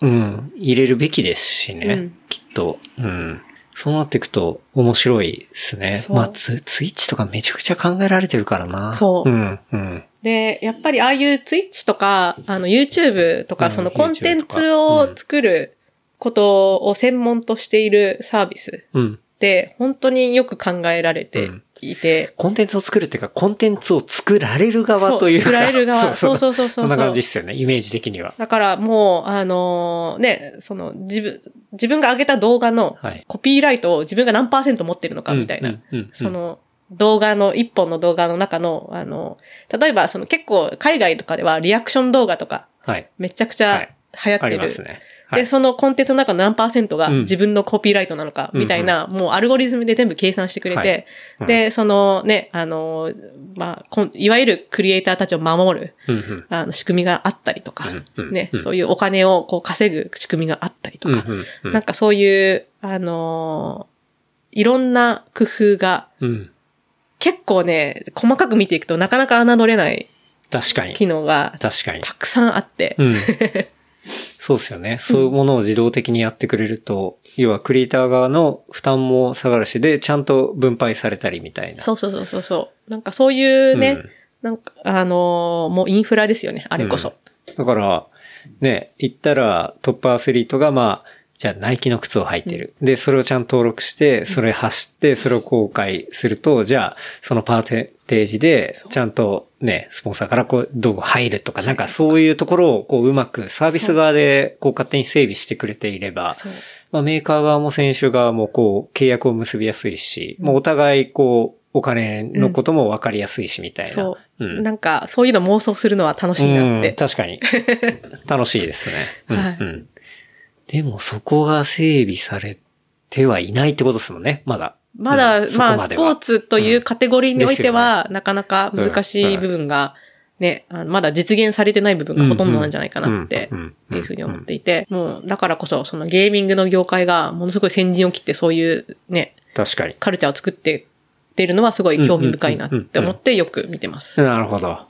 うん、入れるべきですしね、うんきっと。うん。そうなっていくと面白いですね。まあツ、ツイッチとかめちゃくちゃ考えられてるからな。そううん、うん。で、やっぱりああいうツイッチとか、あの YouTube とか、うんそのコンテンツかを作ることを専門としているサービスうん。って、本当によく考えられていて、コンテンツを作るっていうか、コンテンツを作られる側というか。そう作られる側。そうそうそうそう。そんな感じですよね、イメージ的には。だからもう、あのね、その自分、自分が上げた動画のはい。コピーライトを自分が何パーセント持ってるのかみたいな。その動画の、一本の動画の中の、あの、例えばその結構海外とかではリアクション動画とかはい。めちゃくちゃ流行ってある。りますね。はい。で、そのコンテンツの中の何パーセントがうん。自分のコピーライトなのか、みたいな、もうアルゴリズムで全部計算してくれて、で、そのね、あの、まあ、いわゆるクリエイターたちを守る、あの、仕組みがあったりとか、ね、うんそういうお金をこう稼ぐ仕組みがあったりとか、なんかそういう、あのーいろんな工夫がうん。結構ね、細かく見ていくとなかなか侮れない確かに。機能が確かに。たくさんあって、うん。そうですよね。そういうものを自動的にやってくれると、要はクリエイター側の負担も下がるし、で、ちゃんと分配されたりみたいな。そうそうそうそうそう。なんかそういうね、うんなんか、あのーもうインフラですよね、あれこそ。だから、ね、言ったらトップアスリートがまあ、じゃあナイキの靴を履いてる。で、それをちゃんと登録して、それ走って、それを公開すると、じゃあ、そのパーテージで、ちゃんとね、スポンサーからこう、どう入るとか、なんかそういうところをこう、うまくサービス側でこう、勝手に整備してくれていれば。まあ、メーカー側も選手側もこう、契約を結びやすいし、もうお互いこう、お金のことも分かりやすいしみたいな。そう。うん。なんか、そういうの妄想するのは楽しいなっうんて。確かに。楽しいですね。うんはいうん。でもそこが整備されてはいないってことですもんね、まだ。まだ、うんまあ、ではスポーツというカテゴリーにおいてうんは、なかなか難しい部分が、ね、あのまだ実現されてない部分がほとんどなんじゃないかなっていうふうに思っていて、もう、だからこそ、そのゲーミングの業界がものすごい先陣を切ってそういうね、確かに。カルチャーを作ってってるのはすごい興味深いなって思ってよく見てます。なるほど。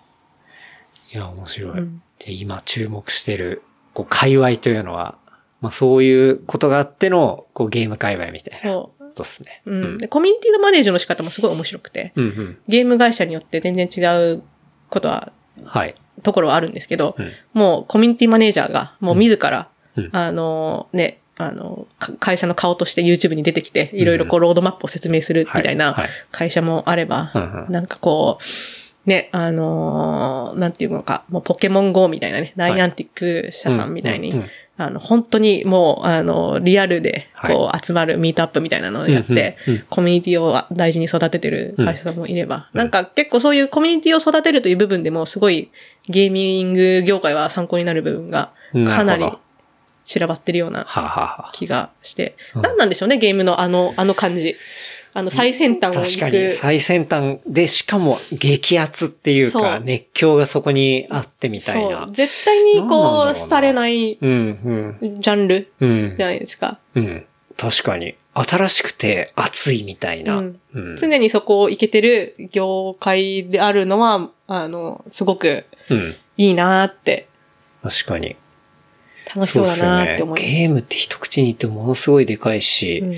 いや、面白い。うんじゃあ今注目してる、こう、界隈というのは、まあそういうことがあっての、こう、ゲーム界隈みたいなこそとですね。う。うん。で、コミュニティのマネージの仕方もすごい面白くて、うんうん。ゲーム会社によって全然違うことは、はい。ところはあるんですけど、うん。もうコミュニティマネージャーがもう自ら、うん。あのね、あの、か会社の顔として YouTube に出てきて、いろいろこうロードマップを説明するみたいなはい。はい。会社もあれば、うんうん。なんかこう、ね、あのーなんていうのか、もうポケモン GO みたいなね、ナイアンティック社さんみたいに、あの、本当にもう、あの、リアルで、こう、集まるミートアップみたいなのをやって、コミュニティを大事に育ててる会社さんもいれば、なんか結構そういうコミュニティを育てるという部分でも、すごいゲーミング業界は参考になる部分が、かなり散らばってるような気がして、うん。何なんでしょうね、ゲームのあの、あの感じ。あの、最先端を行く。確かに最先端で、しかも激アツっていうか、熱狂がそこにあってみたいな。絶対にこう、うな廃れないジうん、ャンルうん。うんじゃないですか。うん。確かに。新しくて熱いみたいな。ううんん。常にそこをいけてる業界であるのは、あの、すごくうん。いいなーって、確かに。楽しそうだなーって思います。ゲームって一口に言ってものすごいでかいし、うん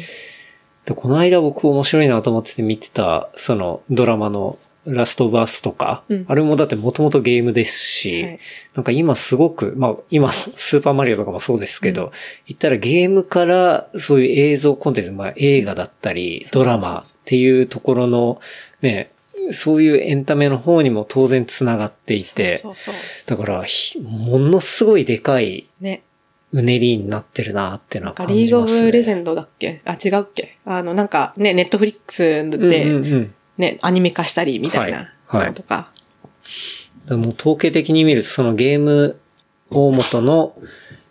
でこの間僕面白いなと思ってて見てた、そのドラマのラストバースとか、うん。あれもだってもともとゲームですし、はい。なんか今すごく、まあ今 スーパーマリオとかもそうですけど、う言ったらゲームからそういう映像コンテンツ、まあ映画だったり、ドラマっていうところのね、そういうエンタメの方にも当然繋がっていて、そうそう。だからひ、ものすごいでかいね。うねりになってるなっていうのはなんかリーグオ感じますね。ブレジェンドだっけ？あ、違うっけ？あの、なんかね、ネットフリックスうんうんでうん。ね、アニメ化したりみたいなはいはい。のとか。でも統計的に見ると、そのゲーム大元の、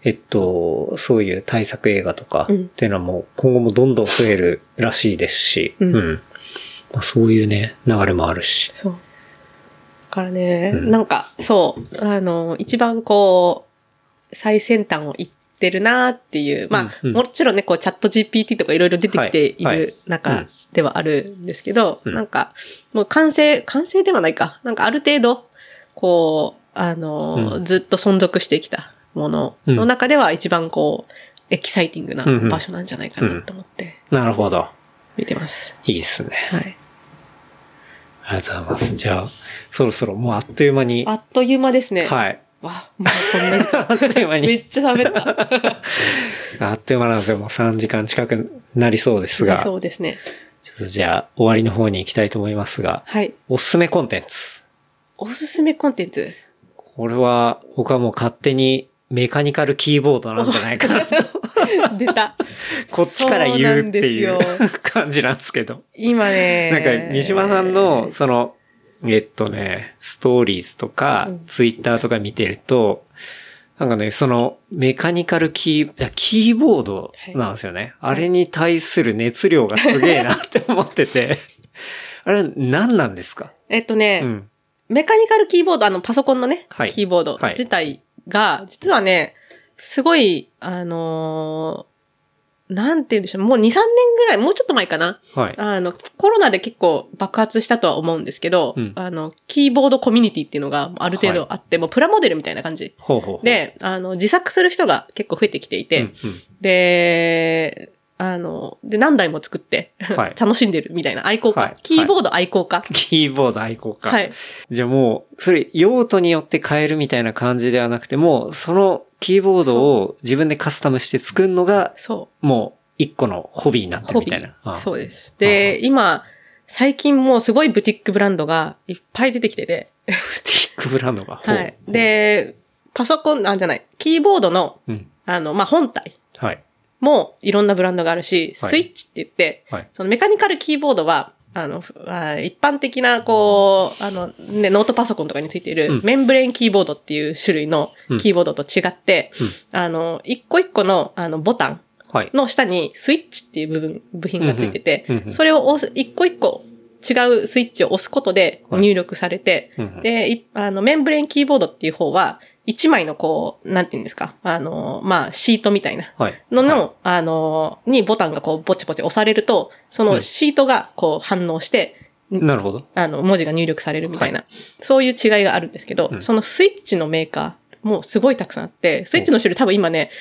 えっと、そういう対策映画とかうん。っていうのはもう今後もどんどん増えるらしいですし、うん。まあ、そういうね、流れもあるし。そう。だからね、うん。なんか、そう、あの、一番こう、最先端を行ってるなっていう、まあ、うんうんもちろんね、こう、チャット GPT とかいろいろ出てきている中ではあるんですけど、うんなんか、もう完成、完成ではないか。なんかある程度、こう、あの、うんずっと存続してきたものの中では一番こう、エキサイティングなうんうん場所なんじゃないかなと思ってなるほど。見てます。いいっすね。はい。ありがとうございます。じゃあ、そろそろもうあっという間に。あっという間ですね。はい。わ、もうこんな時間。あっという間にめっちゃ喋った。あっという間なんですよ。もう3時間近くなりそうですが。そうですね。ちょっとじゃあ、終わりの方に行きたいと思いますが、はい。おすすめコンテンツ。おすすめコンテンツ？これは、僕はもう勝手にメカニカルキーボードなんじゃないかなと、出た。こっちから言うっていう 感じなんですけど。今ね。なんか、三島さんの、その、えっとね、ストーリーズとかうん、ツイッターとか見てると、なんかね、その、メカニカルキー、キーボードなんですよね。あれに対する熱量がすげえなって思ってて。あれ、何なんですか？えっとね、うん。メカニカルキーボード、あの、パソコンのね、はいキーボードはい自体が、実はね、すごい、あのーなんて言うんでしょう、もう2、3年ぐらい、もうちょっと前かな。はい。あの、コロナで結構爆発したとは思うんですけど、うんあの、キーボードコミュニティっていうのがある程度あって、もうプラモデルみたいな感じ。ほうほうほう。で、あの、自作する人が結構増えてきていて、うんうんで、あの、で、何台も作って、はい 楽しんでるみたいな愛好家、はいキーボード愛好家。キーボード愛好家。はい。じゃあもう、それ用途によって変えるみたいな感じではなくても、そのキーボードを自分でカスタムして作るのが、そう。もう一個のホビーになってるみたいな。そうです。で、今、最近もうすごいブティックブランドがいっぱい出てきてて、ブティックブランドが？はい。、で、パソコン、なんじゃない、キーボードの、うん。あの、まあ、本体はい。もいろんなブランドがあるし、はいスイッチって言って、はい。そのメカニカルキーボードは、あの、ふあ一般的な、こう、あの、ね、ノートパソコンとかについている、うん。メンブレーンキーボードっていう種類のうん。キーボードと違って、うん。あの、一個一個の、あの、ボタンはい。の下にスイッチっていう部分、部品がついてて、うんうんうんうんそれを押す、一個一個違うスイッチを押すことではい。入力されて、うんうん。で、いあの、メンブレーンキーボードっていう方は、一枚のこう、なんて言うんですか、あの、まあ、シートみたいなはい。のの、はいあの、にボタンがこう、ぼちぼち押されると、そのシートがこう反応して、なるほど。あの、文字が入力されるみたいな、そういう違いがあるんですけど、うんそのスイッチのメーカーもすごいたくさんあって、スイッチの種類多分今ね、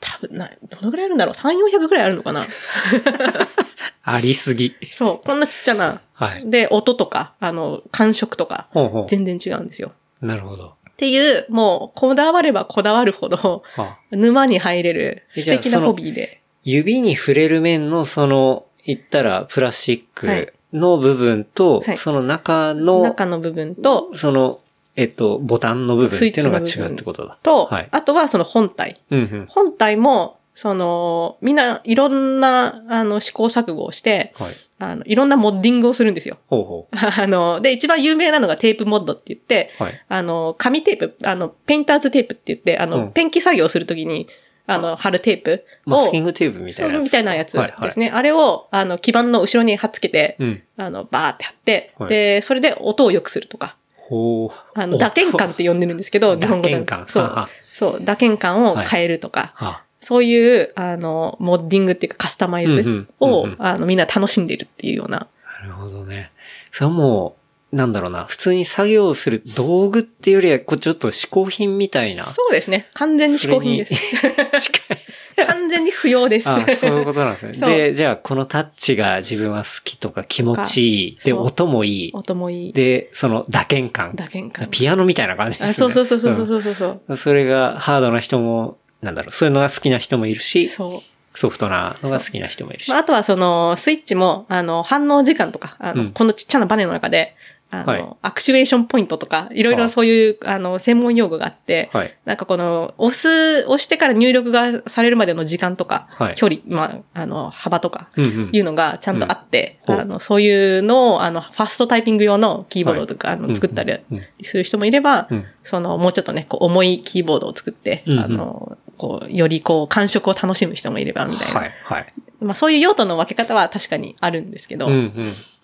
多分な、どのぐらいあるんだろう ?3、400ぐらいあるのかな？ありすぎ。そう、こんなちっちゃな。はい。で、音とか、あの、感触とか、ほうほ全然違うんですよ。う。なるほど。っていう、もう、こだわればこだわるほど、あ沼に入れる素敵なホビーで。指に触れる面のその、言ったらプラスチッはいクの部分と、はいその中の、中の部分と、その、えっと、ボタンの部分っていうのが違うってことだ。と、はいあとはその本体。うんうん。本体も、その、みんないろんな、あの、試行錯誤をして、はい。あの、いろんな modding をするんですよ。ほうほ あの、で、一番有名なのが tape mod って言って、う。はい。あの、紙テープ、あの、 painter's tape って言って、あの、うんペンキ作業をするときに、あの、貼るテープを、マスキングテープみたそいうなやつ。みたいなやつですはいはいね。あれを、あの、基板の後ろに貼っつけて、うん。あの、バーって貼って、はいで、それで音を良くするとか、ほう。あの、打鍵感って呼んでるんですけど、日本語で。打鍵感そう。そう、打鍵感を変えるとか、はそういう、あの、モッディングっていうかカスタマイズを、あの、みんな楽しんでるっていうような。なるほどね。それはもう、なんだろうな、普通に作業する道具っていうよりは、こうちょっと嗜好品みたいな。そうですね。完全に嗜好品です。近い。完全に不要です。あそういうことなんですね。で、じゃあ、このタッチが自分は好きとか気持ちいい。で、音もいい。音もいい。で、その打鍵感。打鍵感。ピアノみたいな感じですね。あそうそうそうそうそうそうそう。うんそれがハードな人も、なんだろう、そういうのが好きな人もいるし、そう。ソフトなのが好きな人もいるし。まあ、あとはその、スイッチも、あの、反応時間とか、あの、うん。このちっちゃなバネの中で、あの、はい。 actuation point とか、いろいろそういう、あの、専門用語があって、はい。なんかこの、押す、押してから入力がされるまでの時間とか、はい。距離、まあ、あの、幅とか、うんうん。いうのがちゃんとあって、うん。ほう。あの、そういうのを、あの、 fast typing 用のキーボードとか、あの、作ったりうんうん。する人もいれば、うん。その、もうちょっとね、こう、重いキーボードを作って、うんうん。あの、こう、よりこう、感触を楽しむ人もいれば、みたいな。はい、はい。まあ、そういう用途の分け方は確かにあるんですけど、うんうん。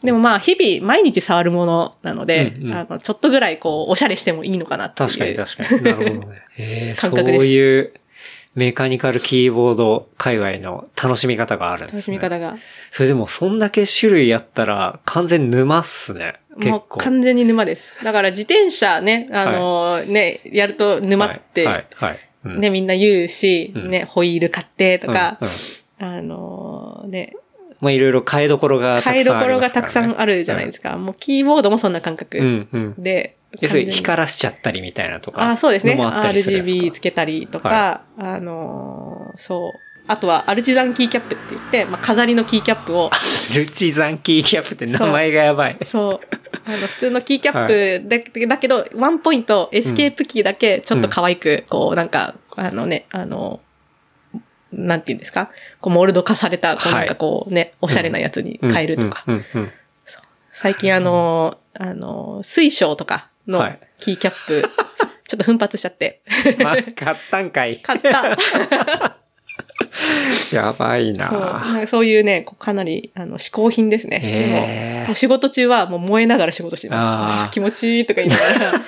でもまあ、日々、毎日触るものなので、うんうんあの、ちょっとぐらいこう、おしゃれしてもいいのかなっていう。確かに確かに。なるほどね。えー、そういうメカニカルキーボード界隈の楽しみ方があるんですね。楽しみ方が。それでもそんだけ種類あったら完全沼っすね。結もう構。完全に沼です。だから自転車ね、あのね、やると沼って、はい、はい。はいうんね、みんな言うし、うんね、ホイール買ってとか、あのね、まあいろいろ変えどころがたくさんあ変えどころがたくさんあるじゃないですか。もうキーボードもそんな感覚うん、うん。で。要するに完全光らしちゃったりみたいなとか。あ、そうですね。RGB つけたりとか、あのーそう。あとは、 artisan keycap って言って、まあ、飾りの keycap を、 artisan keycap って名前がやばい。そう。あの、普通の keycap だ,、だけど、ワンポイント、エスケープキーだけ、ちょっと可愛く、こう、なんか、あのね、あの、なんて言うんですか？こう、モールド化された、こう、はいなんかこうね、おしゃれなやつに変えるとか。うんうんうんうん最近あの、あの、水晶とかのはい keycap、ちょっと奮発しちゃって。ま あ、買ったんかい。買った。やばいそう。ななんかそういうね、かなり、あの、嗜好品ですね。へー仕事中はもう萌えながら仕事してます。気持ちいいとか言いなが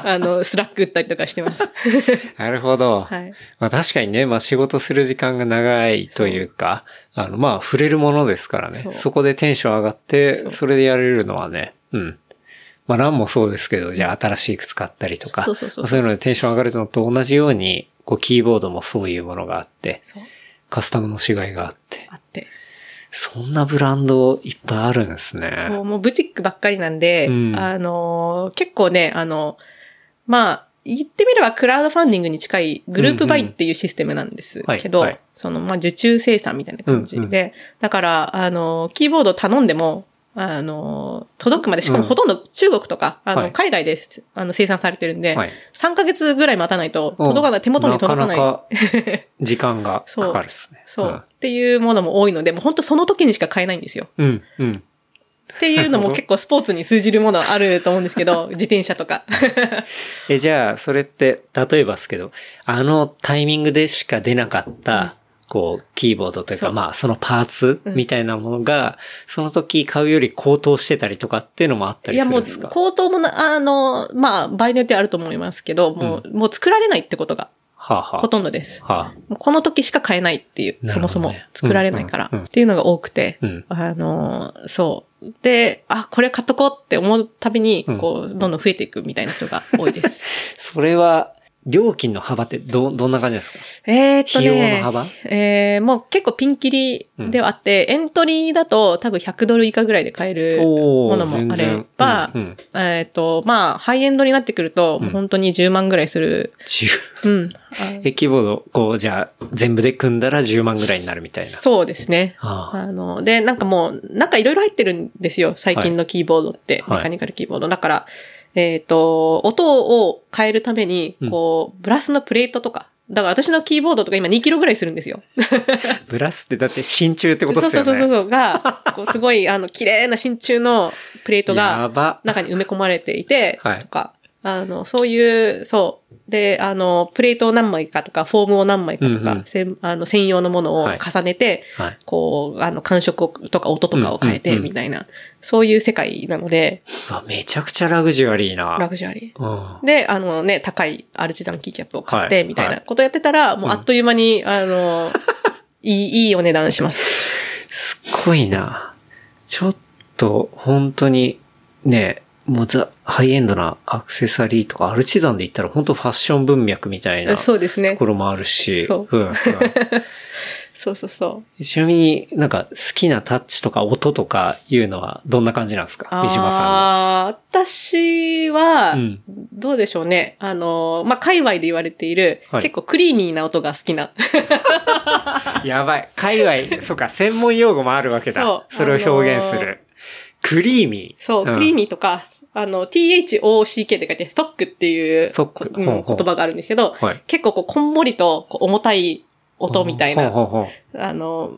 ら、あの、 Slack 打ったりとかしてます。なるほど。はい。まあ確かにね、まあ仕事する時間が長いというか、あの、まあ触れるものですからね。そそうこでテンション上がって、そうそれでやれるのはね、うん。まあランもそうですけど、じゃあ新しい靴買ったりとか、そうそうそうそういうのでテンション上がるのと同じように、こうキーボードもそういうものがあって、そう。カスタムの違いがあって、あって。そんなブランドいっぱいあるんですね。そう、もうブティックばっかりなんで、うん。あのー、結構ね、あの、まあ、言ってみればクラウドファンディングに近いグループバイっていうシステムなんですけど、はい。はい。その、まあ、受注生産みたいな感じで、うんうん。だから、あの、キーボード頼んでも、あの、届くまで、しかもほとんど中国とか、あの、はい海外で、あの、生産されてるんで、はい3ヶ月ぐらい待たないと、届かない、手元に届かない。なかなか 時間がかかるですね。そう、っていうものも多いので、もう本当その時にしか買えないんですよ。うん。うん、うん。っていうのも 結構スポーツに通じるものあると思うんですけど、自転車とか。え、じゃあ、それって、例えばですけど、あのタイミングでしか出なかった、こう、キーボードというか、まあ、そのパーツみたいなものが、その時買うより高騰してたりとかっていうのもあったりいやもうするんですか、高騰もな、あの、まあ、場合によってはあると思いますけど、もう、もう作られないってことがはあ、はあ、ほとんどです。はあ、もうこの時しか買えないっていう、そもそも作られないから、うんうんうん。っていうのが多くて、うん。あの、そう。で、あ、これ買っとこうって思うたびにうん、こう、どんどん増えていくみたいな人が多いです。それは、料金の幅ってど、どんな感じですか？えーっと費用のね、幅？えー、もう結構ピンキリではあって、エントリーだと多分100ドル以下ぐらいで買えるものもあれば、うんうんえーっと、まあ、ハイエンドになってくると、本当に10万ぐらいする。10うん。え、キーボード、こう、じゃあ、全部で組んだら10万ぐらいになるみたいな。そうですね。あの、で、なんかもう、なんかいろいろ入ってるんですよ。最近のキーボードって。はいメカニカルキーボード。だから、えっ、と、音を変えるためにうん、こう、ブラスのプレートとか。だから私のキーボードとか今2キロぐらいするんですよ。ブラスってだって真鍮ってことそうですよね。そうそうそう。が、こうすごい、あの、綺麗な真鍮のプレートが。中に埋め込まれていて、はいとか、あの、そういう、そう。で、あの、プレートを何枚かとか、フォームを何枚かとか、うんうんせんあの専用のものをはい重ねて、はい。こう、あの、感触をとか音とかを変えて、みたいな、そういう世界なので、うわめちゃくちゃラグジュアリーラな。グジュアリうん。ー。で、あのね、高いアルチザンキーキャップを買って、はいみたいなことやってたら、もうあっという間に、あの、いい、いいお値段します。すっごいな。ちょっと、本当に、ね、もうザ、ハイエンドなアクセサリーとか、アルチザンで言ったら本当ファッション文脈みたいなとそうですねこ。ろもあるし。そううんうんそうそうそう。ちなみになんか好きなタッチとか音とかいうのはどんな感じなんですか？三島さんは。私は、うんどうでしょうね。あの、まあ、界隈で言われている、はい結構クリーミーな音が好きな。やばい。界隈、そうか、専門用語もあるわけだ。そそうれを表現する。クリーミー。そう、んクリーミーとか、あの、THOCK って書いて、ストックっていう言葉があるんですけど、はい。結構こう、こんもりとこう重たい音みたいな、あの、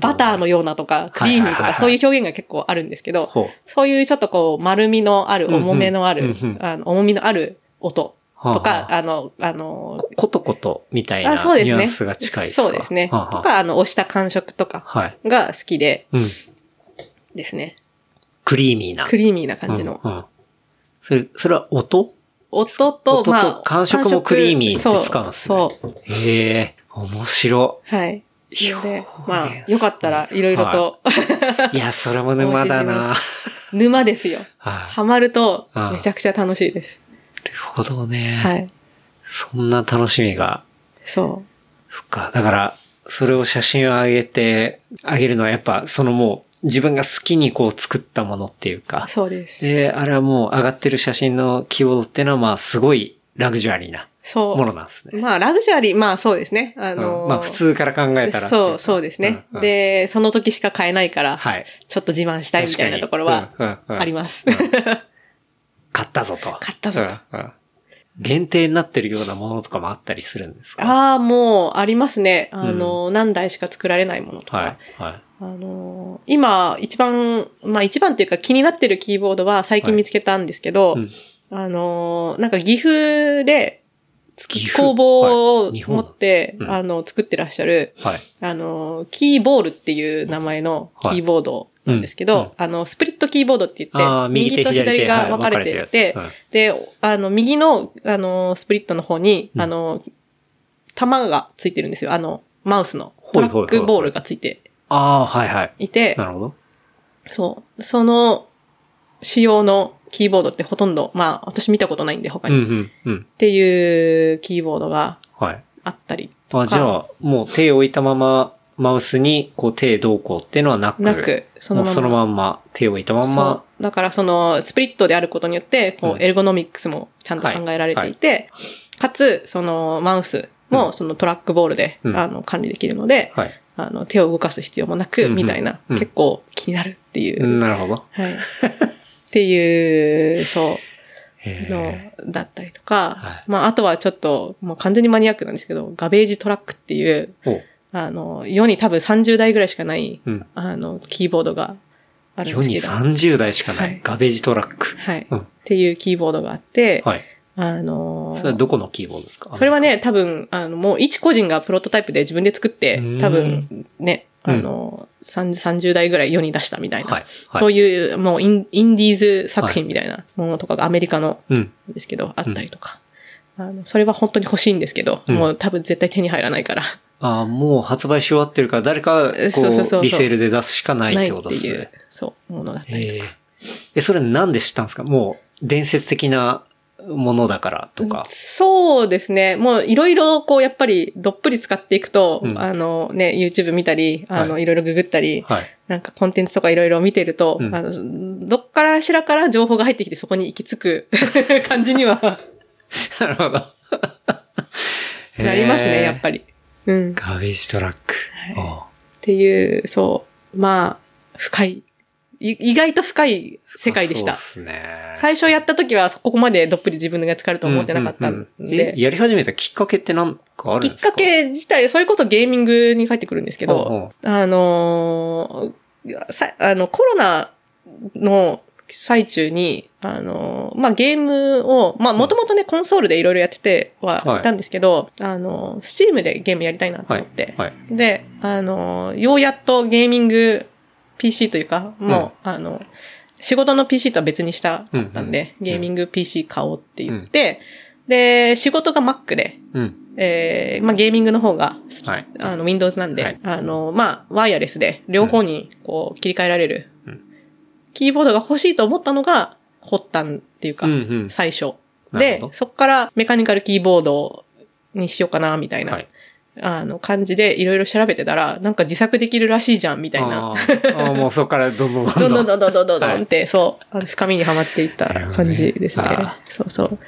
バターのようなとか、クリーミーとか、そういう表現が結構あるんですけど。そういうちょっとこう、丸みのある、重めのある、あの重みのある音はあとか、はああの、あの、こことことみたいなあ、そうですね。ニュアンスが近いですか？そうですね。とか、あの、押した感触とかはい。が好きでうん。ですね。クリーミーな。クリーミーな感じの。それ、それは音？音と、まあ、感触もクリーミーって使うんですねそう。そう。へえ、面白はい。で、まあ、よかったら、いろいろと、いや、それも沼だな。沼ですよ。はい。ハマるとうん、めちゃくちゃ楽しいです。なるほどね。はい。そんな楽しみが。そそっか。だから、それを写真を上げて、上げるのはやっぱ、そのもう、自分が好きにこう作ったものっていうかう。。そうです。で、あれはもう上がってる写真のキーボードっていうのはまあ、すごいラグジュアリーなそものなんですう。ね。まあ、ラグジュアリー、まあそうですね。あのーうんまあ、普通から考えたら。そう、そうですね。うんうんで、その時しか買えないから、はい。ちょっと自慢したいみたいなところはありす。ます。買ったぞと。買ったぞとうんうん限定になってるようなものとかもあったりするんですか？ああ、もう、ありますね。あの、何台しか作られないものとか。はい。はい。あの、今、一番、まあ一番っていうか気になってるキーボードは最近見つけたんですけど、うんあの、なんか岐阜で、岐阜工房を持って、うん。あの、作ってらっしゃる、はい。あの、キーボールっていう名前のキーボードなんですけど、はいうん。あの、スプリットキーボードって言って、右と左が分かれててで、あの、右の、あの、スプリットの方に、うん。あの、弾がついてるんですよ。あの、マウスの。トラックボールがついてああ、はいはい。いて、なるほど。そう。その仕様のキーボードってほとんど、まあ、私見たことないんで他に。っうんうんうん。ていうキーボードがはい。あったりとか。あ、じゃあ、もう手を置いたまま、マウスに、こう手どうこうっていうのはなく。なく、そのまま。そのまんま、手を置いたまんま。そう。だからその、スプリットであることによって、こうんう、エルゴノミックスもちゃんと考えられていて、かつ、その、マウスうんもそのトラックボールで、うんあの、管理できるので、はい。あの、手を動かす必要もなく、うんうんみたいな、うん結構気になるっていう。なるほど。はい。っていう、そう。へのだったりとか、はいまあ、あとはちょっと、もう完全にマニアックなんですけど、ガベージトラックっていう、あの、世に多分30台ぐらいしかない、うん。あの、キーボードがあるん世にですけど、30台しかなはいい。ガベージトラック。はい、うんっていうキーボードがあって、はい。あのそれはどこのキーボードですか？それはね、多分、あの、もう一個人がプロトタイプで自分で作ってうん、多分、ね、うんあの、30 30台ぐらい世に出したみたいな、はい。はい。そういう、もうインインディーズ作品みたいなものとかがアメリカのうん。ですけど、あったりとか。あの、それは本当に欲しいんですけど、うんもう多分絶対手に入らないから、ああ、もう発売し終わってるから、誰か、こそうそうそうそうう、リセールで出すしかないってことですね。、そう、ものだったりとえええ、それなんで知ったんですか？もう、伝説的な、ものだからとか。そうですね。もういろいろこうやっぱりどっぷり使っていくと、うんあのね、YouTube 見たり、あの、はいいろいろググったり、はい。なんかコンテンツとかいろいろ見てると、うんあの、どっからしらから情報が入ってきてそこに行き着く 感じには なるほど。なりますね、やっり。ぱり。うん。っガーベージトラック。あていう、そう。まあ、深い。い意外と深い世界でした。そうですね。最初やった時はここまでどっぷり自分が使えると思ってなかったんうんうんうん。やり始めたきっかけって何かあるんですか？きっかけ自体、それこそゲーミングに返ってくるんですけど、あのーさ、あの、コロナの最中に、あのーまあ、ゲームを、まあ、もともとね、コンソールでいろいろやっててはいたんですけど、あの、スチームでゲームやりたいなとはい思って、はい。で、あのーようやっとゲーミング PC というか、もう、あの、仕事の PC とは別にしたかったんで、うんゲーミング PC 買おうって言って、で、仕事が Mac で、うん。えー、まあ、ゲーミングの方が、はい。あの、Windows なんで、はい。あの、まあ、ワイヤレスで、両方に、こう、切り替えられる、うん。キーボードが欲しいと思ったのが、発端っていうか、うんうん。最初。でそこからメカニカルキーボードにしようかな、みたいな、はいあの、感じでいろいろ調べてたら、なんか自作できるらしいじゃん、みたいな。ああ、もうそこからどんどんどんどん。どんどんどんどんどんって、そう、深みにはまっていった感じですね。そうそう。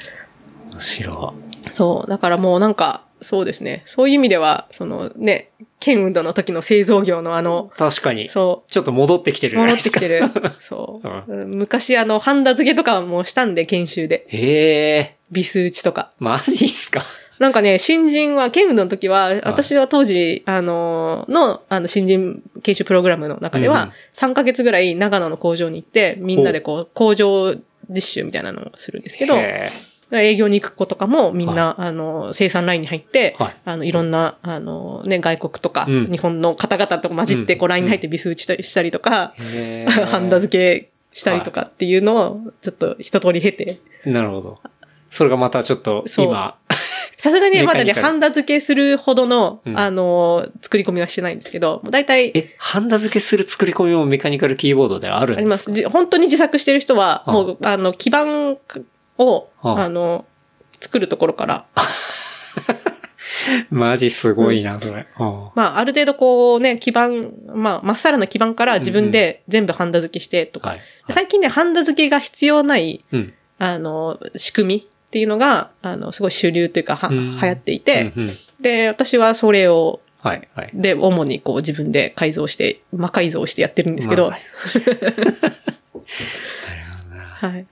むしろ。そう、だからもうなんか、そうですね。そういう意味では、そのね、剣運動の時の製造業のあの、確かに。そう。ちょっと戻ってきてるじゃないですか。戻ってきてる。そう。うん、昔あの、ハンダ付けとかもしたんで、研修で。へえ。ビス打ちとか。マジっすか。なんかね、新人は、剣運動の時は、私は当時、あの、の、あの、新人研修プログラムの中でうんは、3ヶ月ぐらい長野の工場に行って、みんなでこう、工場実習みたいなのをするんですけど、へ営業に行く子とかもみんな、あの、生産ラインに入って、はい。あの、いろんな、あの、ね、外国とか、うん。日本の方々と混じって、うんこう、ラインに入ってビス打ちしたりとか、え。ハンダ付けしたりとかっていうのを、ちょっと一通り経て、なるほど。それがまたちょっと今、さすがにまだね、ハンダ付けするほどの、うん。あの、作り込みはしてないんですけど、だいたい、え、ハンダ付けする作り込みもメカニカルキーボードであるんありでます。す。じ本当に自作してる人は、あもう、あの、基盤を、ああ。の、作るところから、マジすごいな、それ。あまあ、ある程度こうね、基盤、まあ、まっさらな基盤から自分で全部ハンダ付けしてとか、はい。最近ね、ハンダ付けが必要ない、うん。あの、仕組みっていうのが、あの、すごい主流というか、は、うん流行っていて、うんうんで、私はそれを、はい、はい。で、主にこう自分で改造して、魔改造してやってるんですけど、まあ なるほどな。はい。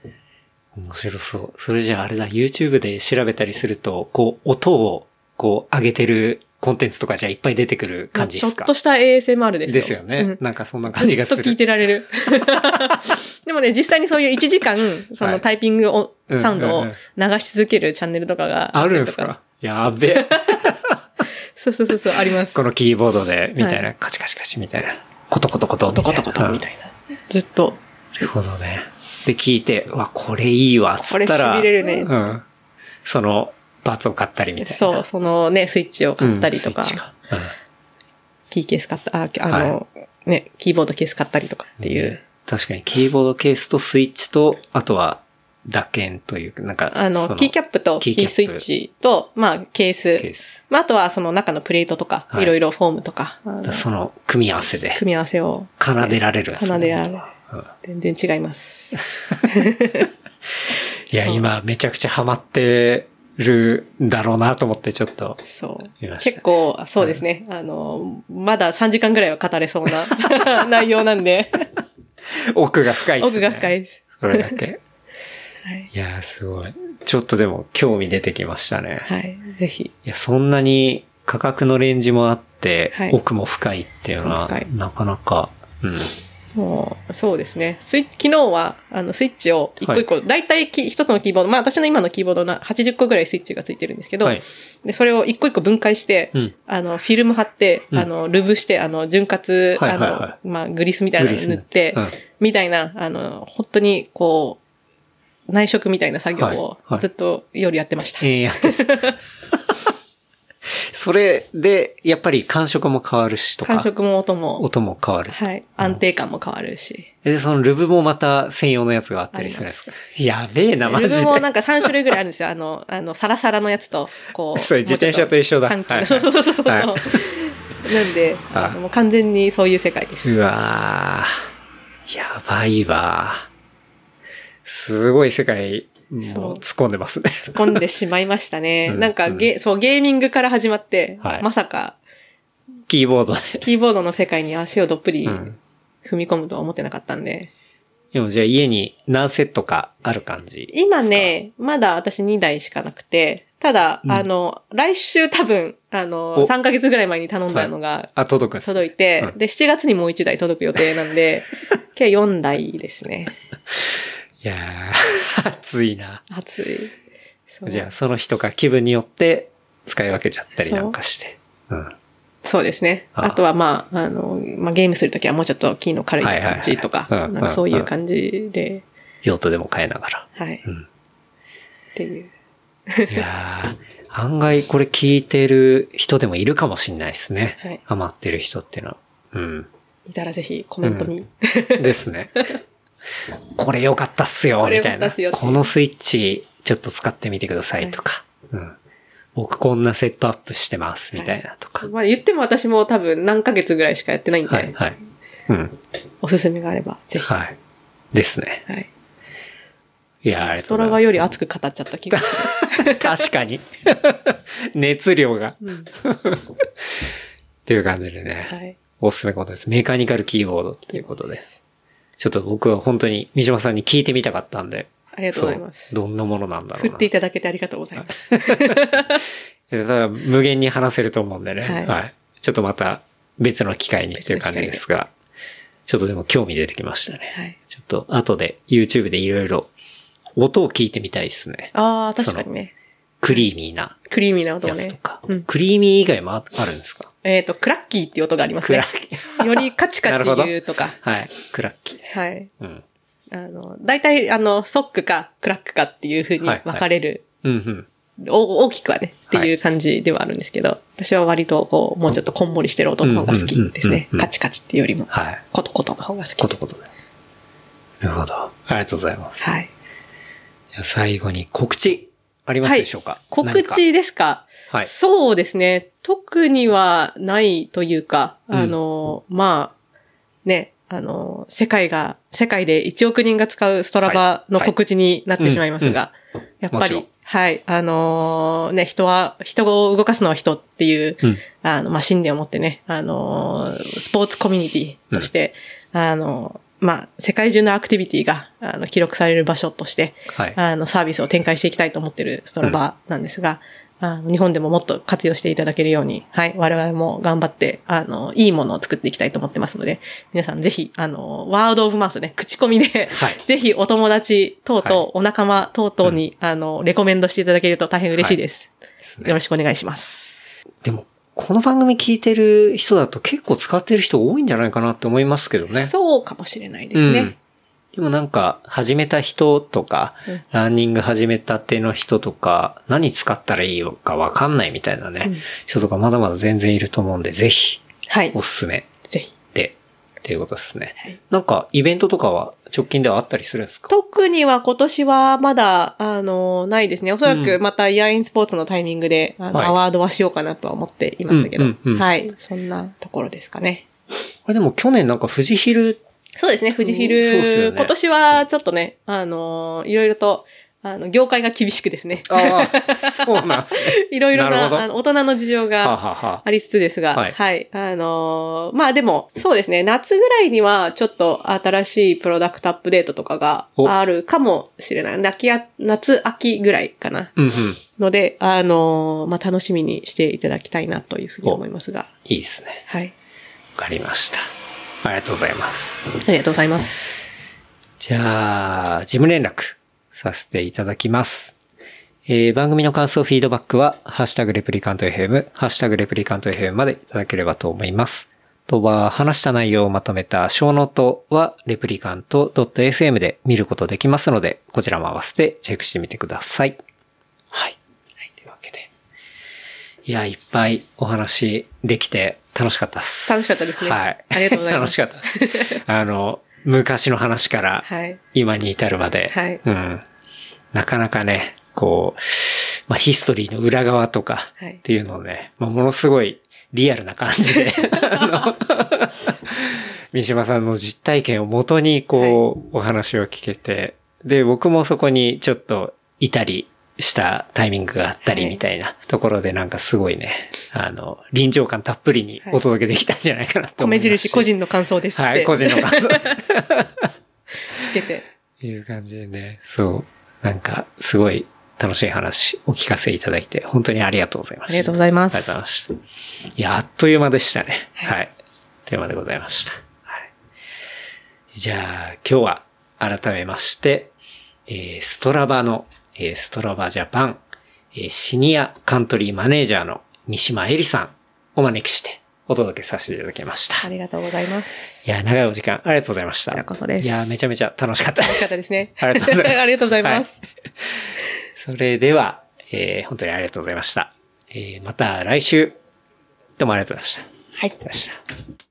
面白そう。それじゃああれだ、YouTube で調べたりすると、こう、音を、こう、上げてるコンテンツとかじゃいっぱい出てくる感じですか？ちょっとした ASMR ですよ。ですよね。うんなんかそんな感じがすずっと聞いる。てられる。でもね、実際にそういう1時間、そはいのタイピングを、うんサウンドを流し続けるチャンネルとかがあるんですか？やべえ。そうそうそうそう、あります。このキーボードで、みたいな、はカチカチカチみたいな。コトコトコト。コトコトコトみたいな。ずっと。なるほどね。で、聞いて、うわ、これいいわ、つこれったら。痺れるねうん。その、パーツを買ったりみたいな。そう、そのね、スイッチを買ったりとか、うんスイッチかうんキーケース買った、あ、あの、ね、キーボードケース買ったりとかっていう。確かに、キーボードケースとスイッチと、あとは、打鍵というか、なんか、あの、そキーキャップとキキースイッチと、まあ、ケース。ケース。まあ、あとはその中のプレートとか、はいいろいろフォームとか、その、組み合わせで、組み合わせを。奏でられるね奏でられるうん。全然違います。いや、今、めちゃくちゃハマってるんだろうなと思って、ちょっと。そう。結構、そうですね。あの、まだ3時間ぐらいは語れそうな 内容なんで、奥が深いっすね。奥が深いです。それだけ。はい。いやー、すごい。ちょっとでも、興味出てきましたね。はい。ぜひ。いや、そんなに価格のレンジもあって、はい奥も深いっていうのはなかなか、うん。もう、そうですね。スイッ昨日は、あの、スイッチを一個一個、だいたいき一つのキーボード、まあ私の今のキーボードな80個ぐらいスイッチがついてるんですけど、はい。で、それを一個一個分解して、うん。あの、フィルム貼って、うんあの、ルブして、あの、潤滑、はいはいはいあの、まあ、グリスみたいなの塗って、うんみたいな、あの、本当に、こう、内職みたいな作業をはいはいずっと夜やってました。ええやって。それで、やっぱり感触も変わるしとか。感触も音も。音も変わる。はい。安定感も変わるし。で、そのルブもまた専用のやつがあったりするんですか？やべえな、マジで。ルブもなんか3種類ぐらいあるんですよ。あの、あの、サラサラのやつと、こう。そう自転車と一緒だそうそうそうそう。はいなんで、もう完全にそういう世界です。うわーやばいわすごい世界、もうそう突っ込んでますね。突っ込んでしまいましたね。うんなんかゲ、そう、ゲーミングから始まって、はいまさか、キーボードで。キーボードの世界に足をどっぷりうん踏み込むとは思ってなかったんで。でもじゃあ家に何セットかある感じ。今ね、まだ私2台しかなくて、ただ、うんあの、来週多分、あの、お3ヶ月ぐらい前に頼んだのがあ、届く。届いて、うんで、7月にもう1台届く予定なんで、計4台ですね。いやー、暑いな。暑い。じゃあその日とか気分によって使い分けちゃったりなんかして。うん。そうですね。ああとはまあ、あの、まあ、ゲームするときはもうちょっとキーの軽い感じとか、うんなんかそういう感じで、用途でも変えながら。はい。うんっていう。いやー、案外これ聞いてる人でもいるかもしんないですね。はい余ってる人っていうのは。うん。いたらぜひコメントに。ですね。これ良かったっすよ、みたいな。このスイッチ、ちょっと使ってみてくださいとか。うん。僕こんなセットアップしてます、みたいなとか。まあ言っても私も多分何ヶ月ぐらいしかやってないんで、はい、はい。うん。おすすめがあればぜひ。はい。ですね。はい。いやス。トラバより熱く語っちゃった気がす 確かに。熱量が。る。うん。っていう感じでね。はい。おすすめことです。メカニカルキーボードっていうことで。ちょっと僕は本当に三島さんに聞いてみたかったんで。ありがとうございます。どんなものなんだろうな。振っていただけてありがとうございます。ただ無限に話せると思うんでね。はいはい。ちょっとまた別の機会にっていう感じですが。ちょっとでも興味出てきましたね。はい。ちょっと後で YouTube でいろいろ音を聞いてみたいですね。ああ、確かにね。クリーミーなクリーミーな音がね。うんクリーミー以外もああるんですか？えっ、と、クラッキーっていう音がありますねクラッ。キー。よりカチカチ言うとか。はい。クラッキー。はい。うん。あの、大体、あの、ソックかクラックかっていう風に分かれる、うんうん。お大きくはね、っていう感じではあるんですけど、私は割とこう、もうちょっとこんもりしてる音の方が好きですね。カチカチっていうよりも、はい。コトコトの方が好きです。ことことで。なるほど。ありがとうございます。はい。じゃあ最後に告知ありますでしょうか、告何か知ですか？はい。そうですね。特にはないというか、うん。あの、まあ、ね、あの、世界が、世界で1億人が使うストラバの告知になってしまいますが、やっぱり、はい、あのね、人は、人を動かすのは人っていう、うん。あの、まあ、信念を持ってね、あのスポーツコミュニティとして、あの、まあ、世界中のアクティビティが、あの、記録される場所として、はい。あの、サービスを展開していきたいと思ってるストラバなんですが、あの日本でももっと活用していただけるように、はい、我々も頑張って、あの、いいものを作っていきたいと思ってますので、皆さんぜひ、あの、ワードオブマウスね、口コミで、はい ぜひお友達等々、はいお仲間等々に、あの、レコメンドしていただけると大変嬉しいです。ですねよろしくお願いします。でも、この番組聞いてる人だと結構使ってる人多いんじゃないかなって思いますけどね。そうかもしれないですね。うんでもなんか、始めた人とか、うんランニング始めたての人とか、何使ったらいいのかわかんないみたいなね、うん人とかまだまだ全然いると思うんで、ぜひ、はいお。すすめっていうことですね。はいなんか、イベントとかは直近ではあったりするんですか？特には今年はまだ、あの、ないですね。おそらくまたイヤーインスポーツのタイミングで、あの、はいアワードはしようかなとは思っていますけど、うんうんうんはい。そんなところですかね。あれでも去年なんか富士ヒル、そうですね、富士ヒル。ね今年はちょっとね、あの、いろいろと、あの、業界が厳しくですね。ああ、そうなんですね。いろいろなあの大人の事情はあ、がはありつつですが、はいはい。あのーまあでも、そうですね、夏ぐらいにはちょっと新しいプロダクトアップデートとかがおあるかもしれない。夏や、夏、秋ぐらいかな。うんうん。ので、あのーまあ楽しみにしていただきたいなというふうに思いますが、いいですね。はい。わかりました。ありがとうございます。ありがとうございます。じゃあ、事務連絡させていただきます。えー番組の感想、フィードバックは、ハッシュタグレプリカント FM、ハッシュタグレプリカント FM までいただければと思います。あとは、話した内容をまとめたショーノートは、レプリカント .fm で見ることできますので、こちらも合わせてチェックしてみてください。はい。はい、というわけで。いや、いっぱいお話できて楽しかったです。楽しかったですねはい。ありがとうございます 楽しかったです。あの、昔の話からはい。今に至るまで、はい。うん。なかなかね、こう、まあ、ヒストリーの裏側とかはい。っていうのをね、まあ、ものすごいリアルな感じで、三島さんの実体験をもとに、こう、お話を聞けて、で、僕もそこにちょっといたりしたタイミングがあったりはいみたいなところでなんかすごいね、あの、臨場感たっぷりにお届けできたんじゃないかなと思いますし。米印個人の感想ですって。はい、個人の感想。つけて。いう感じでね、そう。なんか、すごい楽しい話お聞かせいただいて、本当にありがとうございました。ありがとうございますありがとうございました。いや、あっという間でしたね。はいはという間でございました。はい。じゃあ、今日は改めまして、えー、ストラバの、えー、ストラバジャパン、えー、シニアカントリーマネージャーの三島恵里さんをお招きしてお届けさせていただきました。ありがとうございます。いや、長いお時間ありがとうございました。こちらこそですいや、めちゃめちゃ楽しかったです。楽しかったですね。ありがとうございます。ありがとうございます。はいそれでは、えー、本当にありがとうございました。えー、また来週、どうもありがとうございました。はい。ありがとうございました。